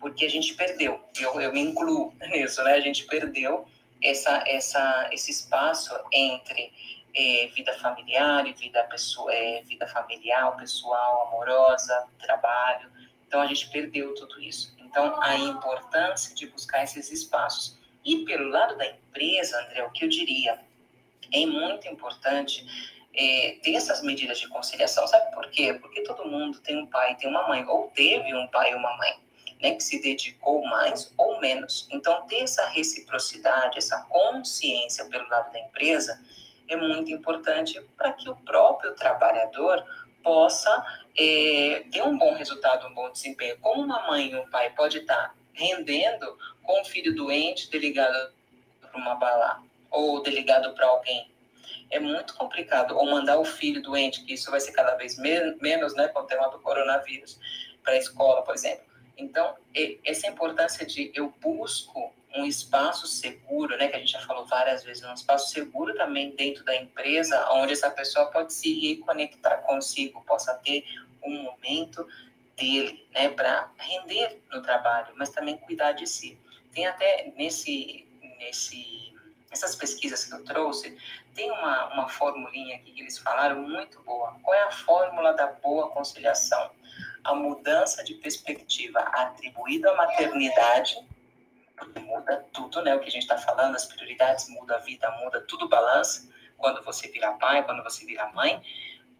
Porque a gente perdeu, eu, eu me incluo nisso, né? A gente perdeu essa, essa, esse espaço entre é, vida familiar e vida, é, vida familiar, pessoal, amorosa, trabalho. Então a gente perdeu tudo isso. Então a importância de buscar esses espaços. E pelo lado da empresa, André, o que eu diria é muito importante é, ter essas medidas de conciliação. Sabe por quê? Porque todo mundo tem um pai tem uma mãe, ou teve um pai e uma mãe, né, que se dedicou mais ou menos. Então, ter essa reciprocidade, essa consciência pelo lado da empresa é muito importante para que o próprio trabalhador possa é, ter um bom resultado, um bom desempenho. Como uma mãe e um pai pode estar rendendo com um filho doente delegado para uma bala ou delegado para alguém é muito complicado. Ou mandar o filho doente, que isso vai ser cada vez menos, né, com o tema do coronavírus, para a escola, por exemplo. Então, essa importância de eu busco um espaço seguro, né, que a gente já falou várias vezes, um espaço seguro também dentro da empresa, onde essa pessoa pode se reconectar consigo, possa ter um momento dele, né, para render no trabalho, mas também cuidar de si. Tem até nesse nesse essas pesquisas que eu trouxe, tem uma, uma formulinha aqui que eles falaram muito boa. Qual é a fórmula da boa conciliação? A mudança de perspectiva atribuída à maternidade, muda tudo, né? O que a gente está falando, as prioridades muda, a vida muda, tudo balança quando você vira pai, quando você vira mãe,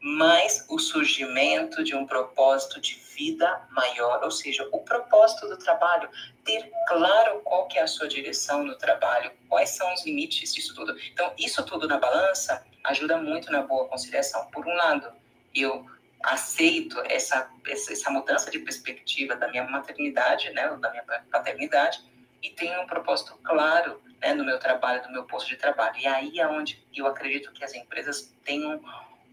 mas o surgimento de um propósito de vida maior, ou seja, o propósito do trabalho, ter claro qual que é a sua direção no trabalho, quais são os limites disso tudo. Então, isso tudo na balança ajuda muito na boa conciliação. Por um lado, eu aceito essa, essa mudança de perspectiva da minha maternidade, né, da minha paternidade, e tenho um propósito claro né, no meu trabalho, no meu posto de trabalho. E aí é onde eu acredito que as empresas tenham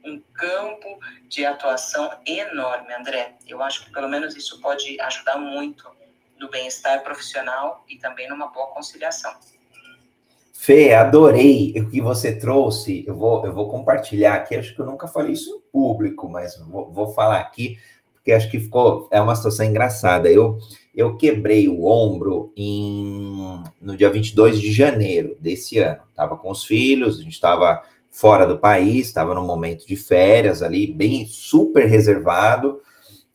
um campo de atuação enorme, André. Eu acho que pelo menos isso pode ajudar muito no bem-estar profissional e também numa boa conciliação. Fê, adorei o que você trouxe. Eu vou, eu vou compartilhar aqui. Acho que eu nunca falei isso em público, mas vou, vou falar aqui, porque acho que ficou. É uma situação engraçada. Eu, eu quebrei o ombro em, no dia 22 de janeiro desse ano. Estava com os filhos, a gente estava fora do país, estava num momento de férias ali, bem super reservado.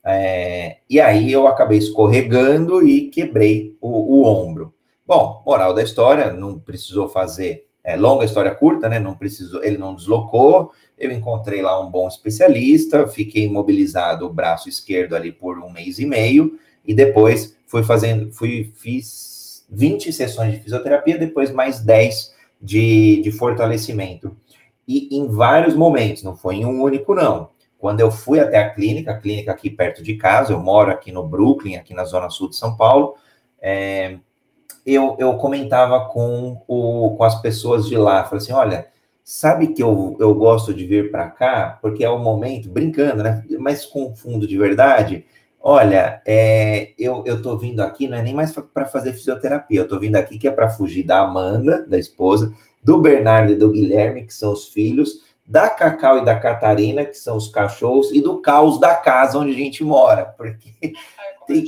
É, e aí eu acabei escorregando e quebrei o, o, ombro. Bom, moral da história, não precisou fazer é, longa história curta, né? Não precisou, ele não deslocou. Eu encontrei lá um bom especialista, fiquei imobilizado o braço esquerdo ali por um mês e meio, e depois fui fazendo, fui, fiz 20 sessões de fisioterapia, depois mais 10 de, de fortalecimento e em vários momentos, não foi em um único, não. Quando eu fui até a clínica, a clínica aqui perto de casa, eu moro aqui no Brooklyn, aqui na zona sul de São Paulo, é, eu, eu comentava com, o, com as pessoas de lá, falei assim, olha, sabe que eu, eu gosto de vir para cá, porque é o momento, brincando, né, mas com fundo de verdade, olha, é, eu, eu tô vindo aqui, não é nem mais para fazer fisioterapia, eu tô vindo aqui que é para fugir da Amanda, da esposa, do Bernardo e do Guilherme, que são os filhos, da Cacau e da Catarina, que são os cachorros, e do caos da casa onde a gente mora. Porque tem,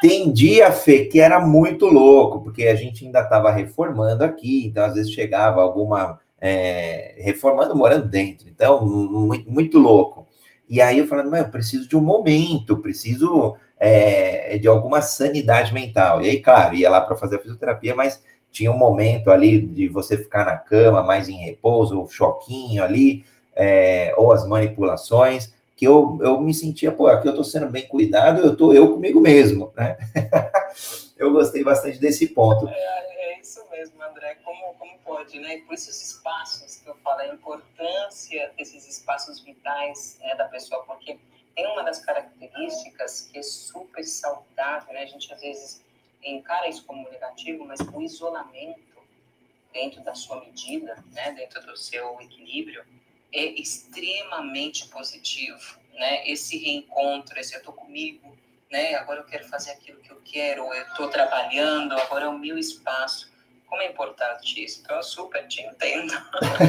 tem dia, Fê, que era muito louco, porque a gente ainda estava reformando aqui, então às vezes chegava alguma. É, reformando, morando dentro, então muito, muito louco. E aí eu falando, eu preciso de um momento, preciso é, de alguma sanidade mental. E aí, claro, ia lá para fazer a fisioterapia, mas tinha um momento ali de você ficar na cama, mais em repouso, o choquinho ali, é, ou as manipulações, que eu, eu me sentia, pô, aqui eu estou sendo bem cuidado, eu estou eu comigo mesmo, né? eu gostei bastante desse ponto. É, é, isso mesmo, André, como, como pode, né? Por isso os espaços que eu falo, a importância desses espaços vitais né, da pessoa, porque tem uma das características que é super saudável, né? A gente às vezes encara isso como negativo, mas o isolamento dentro da sua medida, né, dentro do seu equilíbrio, é extremamente positivo, né? Esse reencontro, esse eu tô comigo, né? Agora eu quero fazer aquilo que eu quero, eu estou trabalhando, agora é o meu espaço. Como é importante isso? Então, eu super te entendo.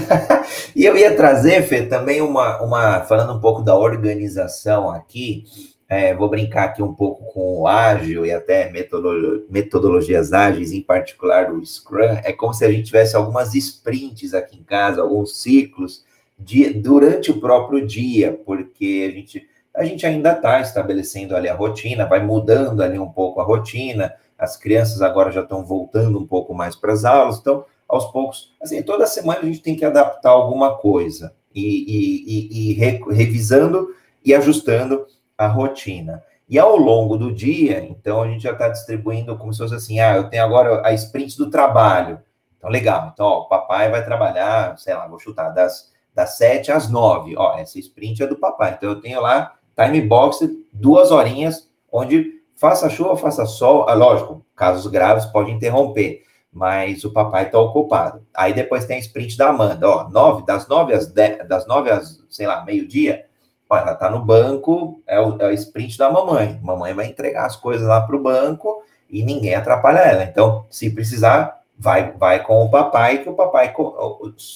e eu ia trazer, Fê, também uma, uma, falando um pouco da organização aqui, é, vou brincar aqui um pouco com o ágil e até metodolo metodologias ágeis, em particular o Scrum. É como se a gente tivesse algumas sprints aqui em casa, alguns ciclos de, durante o próprio dia, porque a gente, a gente ainda está estabelecendo ali a rotina, vai mudando ali um pouco a rotina. As crianças agora já estão voltando um pouco mais para as aulas, então aos poucos, assim, toda semana a gente tem que adaptar alguma coisa e, e, e, e re, revisando e ajustando a rotina. E ao longo do dia, então, a gente já está distribuindo como se fosse assim, ah, eu tenho agora a sprint do trabalho. Então, legal. Então, ó, o papai vai trabalhar, sei lá, vou chutar, das, das 7 às 9. Ó, essa sprint é do papai. Então, eu tenho lá time box, duas horinhas, onde faça chuva, faça sol. Ah, lógico, casos graves pode interromper, mas o papai está ocupado. Aí depois tem a sprint da Amanda, ó, 9, das 9 às 10, das 9 às, sei lá, meio-dia, ela está no banco, é o, é o sprint da mamãe. Mamãe vai entregar as coisas lá para o banco e ninguém atrapalha ela. Então, se precisar, vai, vai com o papai, que o papai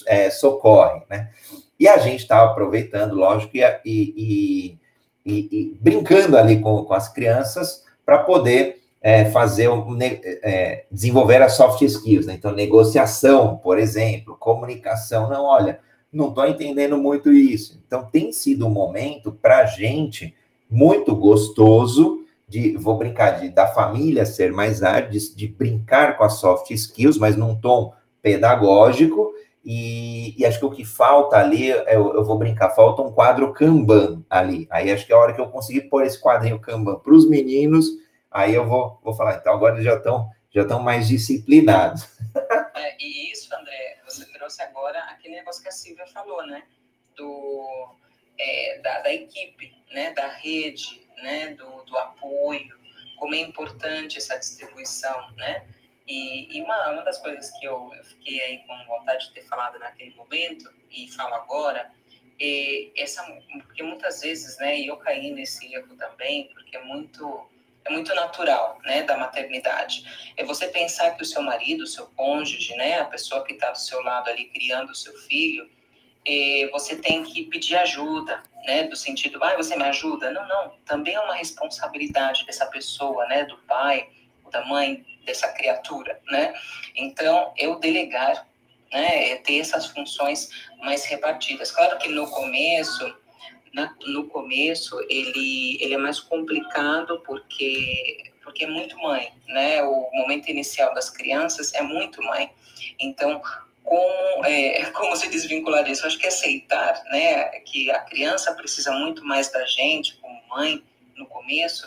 é, socorre, né? E a gente está aproveitando, lógico, e, e, e, e, brincando ali com, com as crianças para poder é, fazer é, desenvolver as soft skills, né? Então, negociação, por exemplo, comunicação. Não, olha, não estou entendendo muito isso. Então, tem sido um momento para a gente muito gostoso de, vou brincar, de da família ser mais hard, de, de, brincar com as soft skills, mas num tom pedagógico. E, e acho que o que falta ali, eu, eu, vou brincar, falta um quadro Kanban ali. Aí acho que é a hora que eu conseguir pôr esse quadrinho Kanban para os meninos, aí eu vou, vou falar, então agora eles já estão já estão mais disciplinados. É, e isso, André, você trouxe agora aquele negócio que a Silvia falou, né? Do, é, da, da, equipe, né? Da rede, né? Do, do apoio, como é importante essa distribuição, né? E, e uma, uma das coisas que eu, eu, fiquei aí com vontade de ter falado naquele momento, e falo agora, é essa, porque muitas vezes, né, eu caí nesse erro também, porque é muito é muito natural, né, da maternidade. É você pensar que o seu marido, o seu cônjuge, né, a pessoa que está do seu lado ali criando o seu filho, é, você tem que pedir ajuda, né, do sentido, ah, você me ajuda? Não, não. Também é uma responsabilidade dessa pessoa, né, do pai, da mãe, dessa criatura, né. Então, eu delegar, né, é ter essas funções mais repartidas. Claro que no começo no começo ele, ele é mais complicado porque porque é muito mãe, né? O momento inicial das crianças é muito mãe. Então, como, é, como se desvincular disso? Acho que aceitar, né, que a criança precisa muito mais da gente como mãe no começo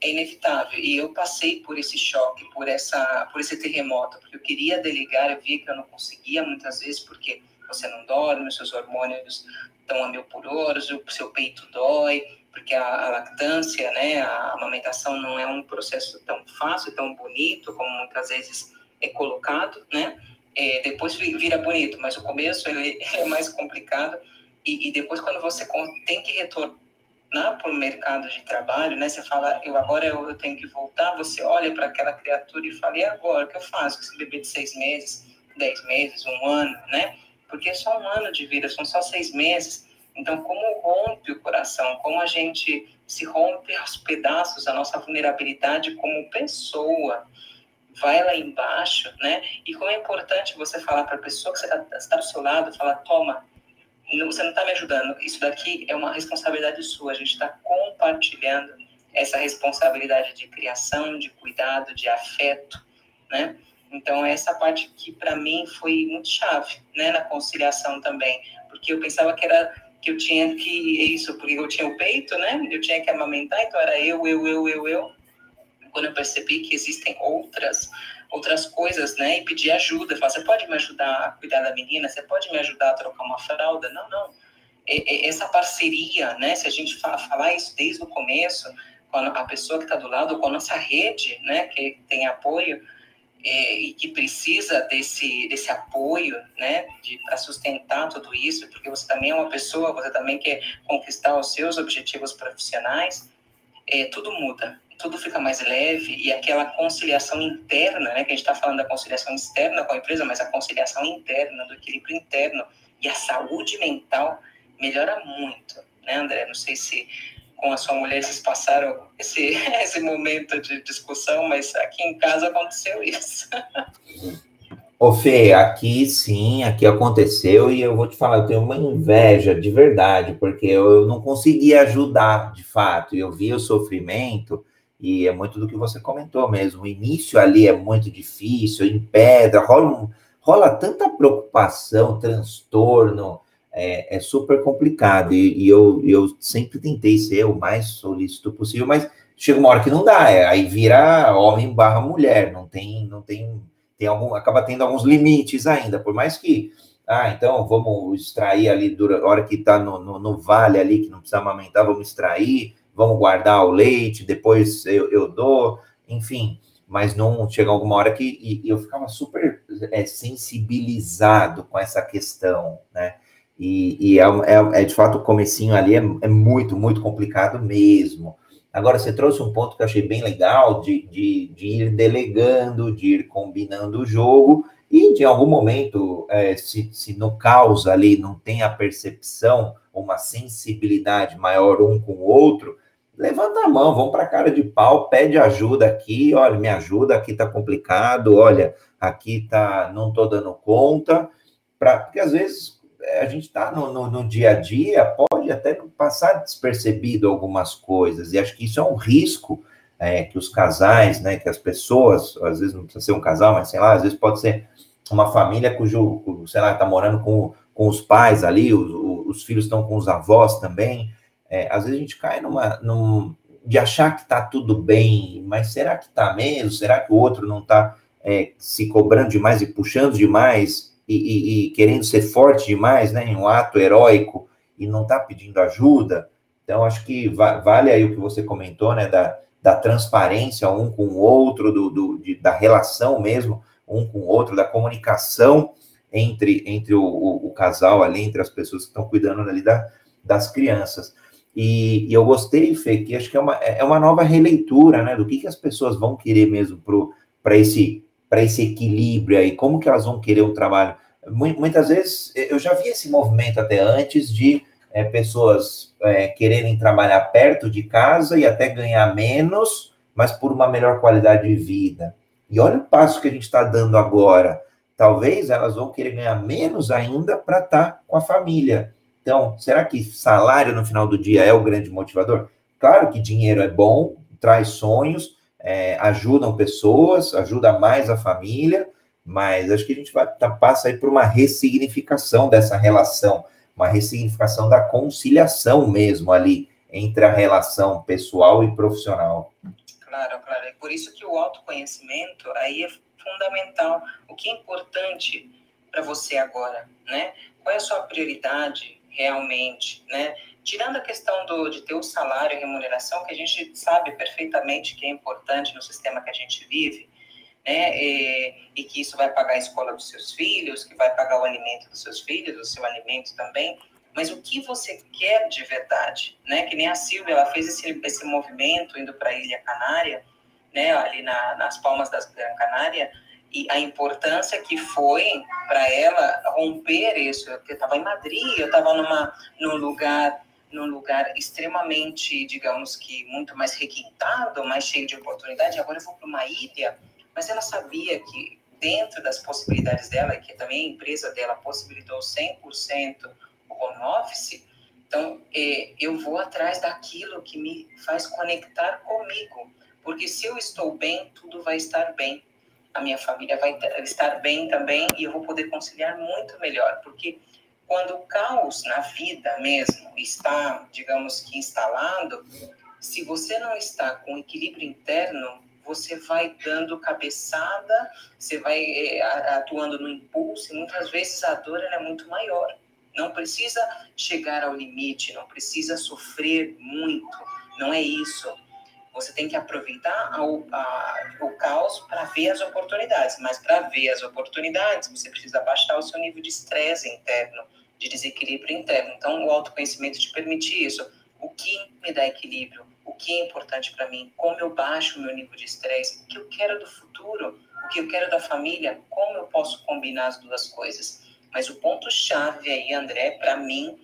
é inevitável. E eu passei por esse choque, por essa, por esse terremoto, porque eu queria delegar, eu via que eu não conseguia muitas vezes porque você não dorme, os seus hormônios estão a mil por hora, o seu peito dói, porque a, a, lactância, né, a amamentação não é um processo tão fácil, tão bonito, como muitas vezes é colocado, né? É, depois vira bonito, mas o começo ele é mais complicado e, e depois quando você tem que retornar para o mercado de trabalho, né? Você fala, eu agora eu, eu tenho que voltar. Você olha para aquela criatura e fala, e agora o que eu faço com esse bebê de seis meses? dez meses, um ano, né? Porque é só um ano de vida, são só seis meses. Então, como rompe o coração, como a gente se rompe aos pedaços a nossa vulnerabilidade como pessoa, vai lá embaixo, né? E como é importante você falar para a pessoa que você está tá do seu lado, falar, toma, você não está me ajudando, isso daqui é uma responsabilidade sua, a gente está compartilhando essa responsabilidade de criação, de cuidado, de afeto, né? Então, essa parte que para mim foi muito chave, né, na conciliação também, porque eu pensava que era que eu tinha que isso, porque eu tinha o peito, né? Eu tinha que amamentar, então era eu, eu, eu, eu, eu. Quando eu percebi que existem outras outras coisas, né? E pedir ajuda, falar, você pode me ajudar a cuidar da menina? Você pode me ajudar a trocar uma fralda? Não, não. Essa parceria, né? Se a gente falar isso desde o começo, com a pessoa que está do lado, com a nossa rede, né? Que tem apoio, é, e que precisa desse, desse apoio, né, para sustentar tudo isso, porque você também é uma pessoa, você também quer conquistar os seus objetivos profissionais, é, tudo muda, tudo fica mais leve e aquela conciliação interna, né, que a gente está falando da conciliação externa com a empresa, mas a conciliação interna, do equilíbrio interno e a saúde mental melhora muito, né, André? Não sei se com a sua mulher vocês passaram esse, esse momento de discussão, mas aqui em casa aconteceu isso. Ô Fê, aqui sim, aqui aconteceu e eu vou te falar, eu tenho uma inveja de verdade, porque eu não consegui ajudar de fato, eu vi o sofrimento e é muito do que você comentou mesmo, o início ali é muito difícil, em pedra, rola, rola tanta preocupação, transtorno, é, é super complicado. E, e, eu, eu sempre tentei ser o mais solícito possível, mas chega uma hora que não dá, é, aí vira homem barra mulher, não tem, não tem, tem algum, acaba tendo alguns limites ainda, por mais que, ah, então vamos extrair ali, dura, hora que está no, no, no, vale ali, que não precisa amamentar, vamos extrair, vamos guardar o leite, depois eu, eu dou, enfim, mas não chega alguma hora que e, e eu ficava super é, sensibilizado com essa questão, né? E, e é, é, é, de fato o comecinho ali é, é, muito, muito complicado mesmo. Agora, você trouxe um ponto que eu achei bem legal de, de, de ir delegando, de ir combinando o jogo, e de algum momento, é, se, se no caos ali não tem a percepção, uma sensibilidade maior um com o outro, levanta a mão, vamos para a cara de pau, pede ajuda aqui, olha, me ajuda, aqui tá complicado, olha, aqui tá, não tô dando conta, pra, porque às vezes a gente está no, no, no, dia a dia, pode até passar despercebido algumas coisas, e acho que isso é um risco é, que os casais, né, que as pessoas, às vezes não precisa ser um casal, mas sei lá, às vezes pode ser uma família cujo, sei lá, está morando com, com os pais ali, os, os filhos estão com os avós também, é, às vezes a gente cai numa, num, de achar que está tudo bem, mas será que está mesmo? Será que o outro não está é, se cobrando demais e puxando demais? e, e, e querendo ser forte demais, né, em um ato heróico e não está pedindo ajuda. Então, acho que va vale aí o que você comentou, né, da, da transparência um com o outro, do, do de, da relação mesmo, um com o outro, da comunicação entre, entre o, o, o casal ali, entre as pessoas que estão cuidando ali da, das crianças. E, e, eu gostei, Fê, que acho que é uma, é uma nova releitura, né, do que, que as pessoas vão querer mesmo para esse esse equilíbrio aí? Como que elas vão querer um trabalho? Muitas vezes, eu já vi esse movimento até antes de é, pessoas é, quererem trabalhar perto de casa e até ganhar menos, mas por uma melhor qualidade de vida. E olha o passo que a gente está dando agora. Talvez elas vão querer ganhar menos ainda para estar tá com a família. Então, será que salário no final do dia é o grande motivador? Claro que dinheiro é bom, traz sonhos, é, ajudam pessoas, ajuda mais a família, mas acho que a gente vai tá, passa aí por uma ressignificação dessa relação, uma ressignificação da conciliação mesmo ali entre a relação pessoal e profissional. Claro, claro. É por isso que o autoconhecimento aí é fundamental. O que é importante para você agora, né? Qual é a sua prioridade realmente, né? tirando a questão do, de ter o salário e remuneração, que a gente sabe perfeitamente que é importante no sistema que a gente vive, né, e, e, que isso vai pagar a escola dos seus filhos, que vai pagar o alimento dos seus filhos, o seu alimento também, mas o que você quer de verdade, né, que nem a Silvia, ela fez esse, esse movimento indo para a Ilha Canária, né, ali na, nas palmas da Gran Canária, e a importância que foi para ela romper isso. Eu estava em Madrid, eu estava numa num lugar num lugar extremamente, digamos que muito mais requintado, mais cheio de oportunidade. Agora eu vou para uma ilha, mas ela sabia que dentro das possibilidades dela, que também a empresa dela possibilitou 100% o home office, então é, eu vou atrás daquilo que me faz conectar comigo, porque se eu estou bem, tudo vai estar bem a minha família vai estar bem também e eu vou poder conciliar muito melhor, porque quando o caos na vida mesmo está, digamos que instalado, se você não está com equilíbrio interno, você vai dando cabeçada, você vai é, atuando no impulso e muitas vezes a dor é muito maior. Não precisa chegar ao limite, não precisa sofrer muito, não é isso você tem que aproveitar ao, a, o caos para ver as oportunidades, mas para ver as oportunidades, você precisa baixar o seu nível de estresse interno, de desequilíbrio interno. Então, o autoconhecimento te permite isso. O que me dá equilíbrio? O que é importante para mim? Como eu baixo o meu nível de estresse? O que eu quero do futuro? O que eu quero da família? Como eu posso combinar as duas coisas? Mas o ponto-chave aí, André, para mim,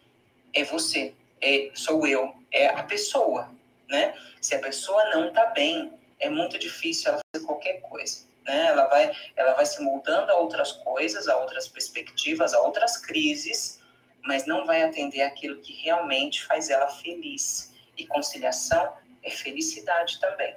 é você. É, sou eu. É a pessoa né? Se a pessoa não está bem, é muito difícil ela fazer qualquer coisa, né? Ela vai, ela vai se moldando a outras coisas, a outras perspectivas, a outras crises, mas não vai atender aquilo que realmente faz ela feliz. E conciliação é felicidade também.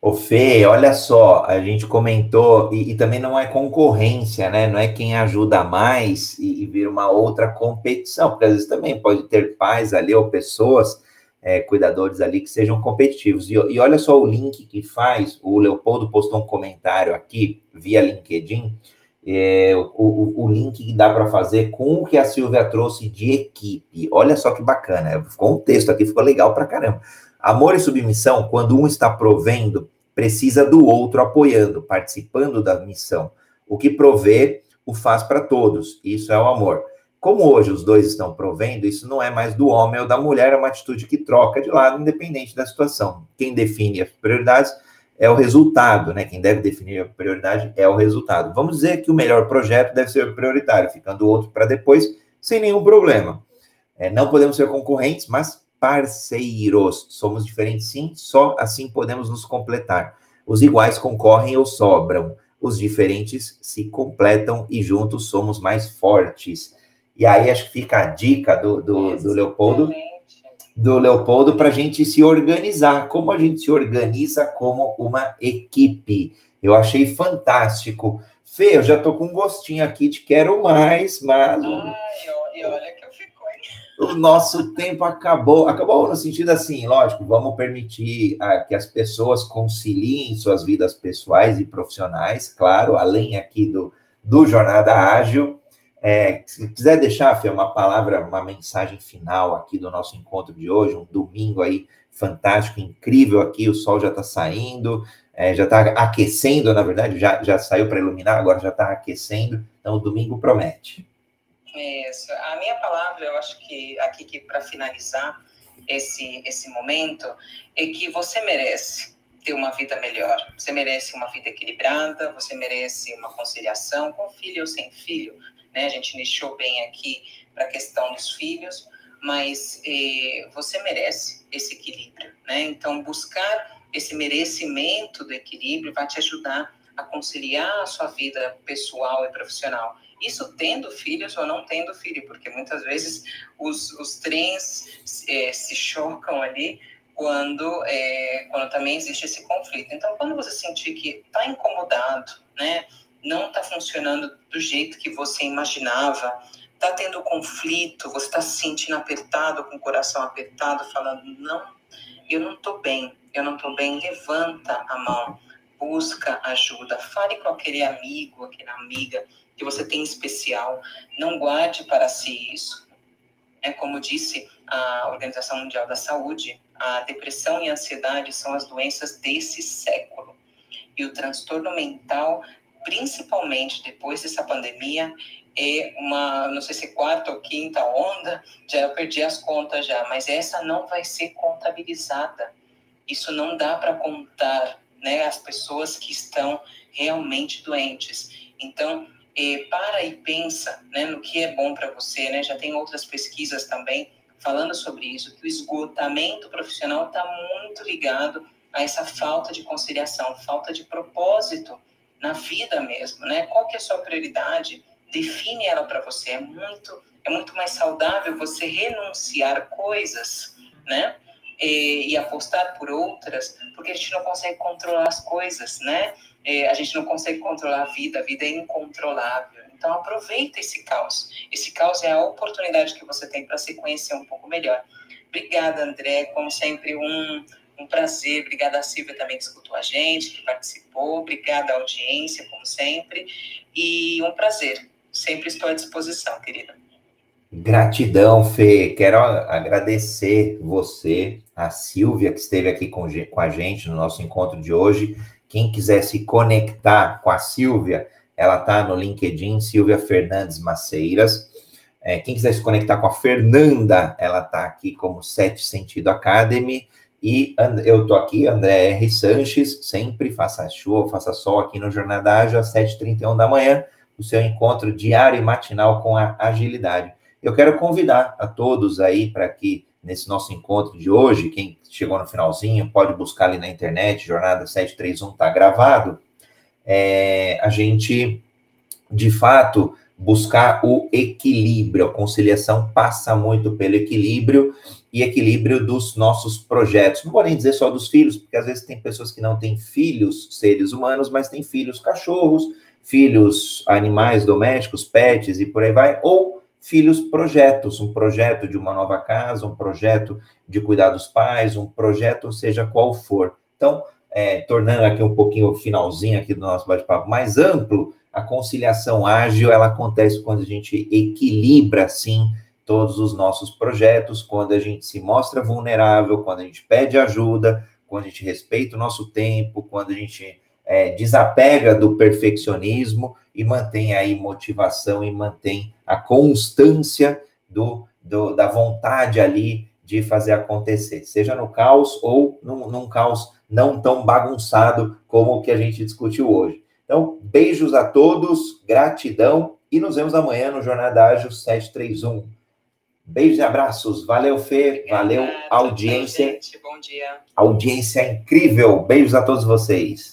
Ô Fê, olha só, a gente comentou, e, e, também não é concorrência, né? Não é quem ajuda mais e, e vira uma outra competição, porque às vezes também pode ter pais ali ou pessoas é, cuidadores ali que sejam competitivos. E, e, olha só o link que faz, o Leopoldo postou um comentário aqui via LinkedIn, é, o, o, o, link que dá para fazer com o que a Silvia trouxe de equipe. Olha só que bacana, ficou um texto aqui, ficou legal para caramba. Amor e submissão, quando um está provendo, precisa do outro apoiando, participando da missão. O que provê, o faz para todos. Isso é o amor. Como hoje os dois estão provendo, isso não é mais do homem ou da mulher, é uma atitude que troca de lado, independente da situação. Quem define as prioridades é o resultado, né? Quem deve definir a prioridade é o resultado. Vamos dizer que o melhor projeto deve ser prioritário, ficando o outro para depois, sem nenhum problema. É, não podemos ser concorrentes, mas parceiros. Somos diferentes, sim, só assim podemos nos completar. Os iguais concorrem ou sobram. Os diferentes se completam e juntos somos mais fortes. E aí acho que fica a dica do, do, do Leopoldo, do Leopoldo para a gente se organizar. Como a gente se organiza como uma equipe. Eu achei fantástico. Fê, eu já estou com um gostinho aqui de quero mais, mas. Ai, e olha que eu fico, hein? O nosso tempo acabou. Acabou no sentido assim, lógico, vamos permitir ah, que as pessoas conciliem suas vidas pessoais e profissionais, claro, além aqui do, do Jornada Ágil. É, se quiser deixar, Fê, uma palavra, uma mensagem final aqui do nosso encontro de hoje, um domingo aí fantástico, incrível aqui, o sol já está saindo, é, já está aquecendo, na verdade, já, já saiu para iluminar, agora já está aquecendo, então o domingo promete. Isso, a minha palavra, eu acho que aqui que para finalizar esse, esse momento, é que você merece ter uma vida melhor, você merece uma vida equilibrada, você merece uma conciliação com filho ou sem filho, né? A gente nichou bem aqui para a questão dos filhos, mas eh, você merece esse equilíbrio, né? Então, buscar esse merecimento do equilíbrio vai te ajudar a conciliar a sua vida pessoal e profissional. Isso tendo filhos ou não tendo filho, porque muitas vezes os, os trens eh, se chocam ali quando, é, quando também existe esse conflito. Então, quando você sentir que está incomodado, né, não está funcionando do jeito que você imaginava, está tendo conflito, você está se sentindo apertado, com o coração apertado, falando, não, eu não estou bem, eu não estou bem, levanta a mão, busca ajuda, fale com aquele amigo, aquela amiga que você tem especial, não guarde para si isso. É como disse a Organização Mundial da Saúde, a depressão e a ansiedade são as doenças desse século. E o transtorno mental principalmente depois dessa pandemia, é uma, não sei se é quarta ou quinta onda, já eu perdi as contas já, mas essa não vai ser contabilizada. Isso não dá para contar né, as pessoas que estão realmente doentes. Então, eh, para e pensa né, no que é bom para você. Né? Já tem outras pesquisas também falando sobre isso, que o esgotamento profissional está muito ligado a essa falta de conciliação, falta de propósito na vida mesmo, né? Qual que é a sua prioridade? Define ela para você. É muito, é muito mais saudável você renunciar coisas, né? E, e, apostar por outras, porque a gente não consegue controlar as coisas, né? É, a gente não consegue controlar a vida, a vida é incontrolável. Então aproveita esse caos. Esse caos é a oportunidade que você tem para se conhecer um pouco melhor. Obrigada, André. Como sempre, um, um prazer. Obrigada a Silvia também que escutou a gente, que participou. Obrigada à audiência, como sempre. E um prazer. Sempre estou à disposição, querida. Gratidão, Fê. Quero agradecer você, a Silvia, que esteve aqui com, com a gente no nosso encontro de hoje. Quem quiser se conectar com a Silvia, ela está no LinkedIn, Silvia Fernandes Maceiras. É, quem quiser se conectar com a Fernanda, ela está aqui como Sete Sentido Academy. E eu tô aqui, André R. Sanches, sempre faça chuva, faça sol aqui no Jornada Ágil, às 7h31 da manhã, o seu encontro diário e matinal com a agilidade. Eu quero convidar a todos aí para que nesse nosso encontro de hoje, quem chegou no finalzinho, pode buscar ali na internet, Jornada 731 está gravado, é, a gente, de fato, buscar o equilíbrio. A conciliação passa muito pelo equilíbrio, e equilíbrio dos nossos projetos. Não vou nem dizer só dos filhos, porque às vezes tem pessoas que não têm filhos, seres humanos, mas têm filhos cachorros, filhos animais domésticos, pets e por aí vai, ou filhos projetos, um projeto de uma nova casa, um projeto de cuidar dos pais, um projeto seja qual for. Então, é, tornando aqui um pouquinho o finalzinho aqui do nosso bate-papo mais amplo, a conciliação ágil, ela acontece quando a gente equilibra, assim, todos os nossos projetos, quando a gente se mostra vulnerável, quando a gente pede ajuda, quando a gente respeita o nosso tempo, quando a gente é, desapega do perfeccionismo e mantém aí motivação e mantém a constância do, do, da vontade ali de fazer acontecer, seja no caos ou num, num caos não tão bagunçado como o que a gente discutiu hoje. Então, beijos a todos, gratidão e nos vemos amanhã no Jornada Ágil 731. Beijos e abraços. Valeu, Fê. Valeu, audiência. Bom dia. Audiência incrível. Beijos a todos vocês.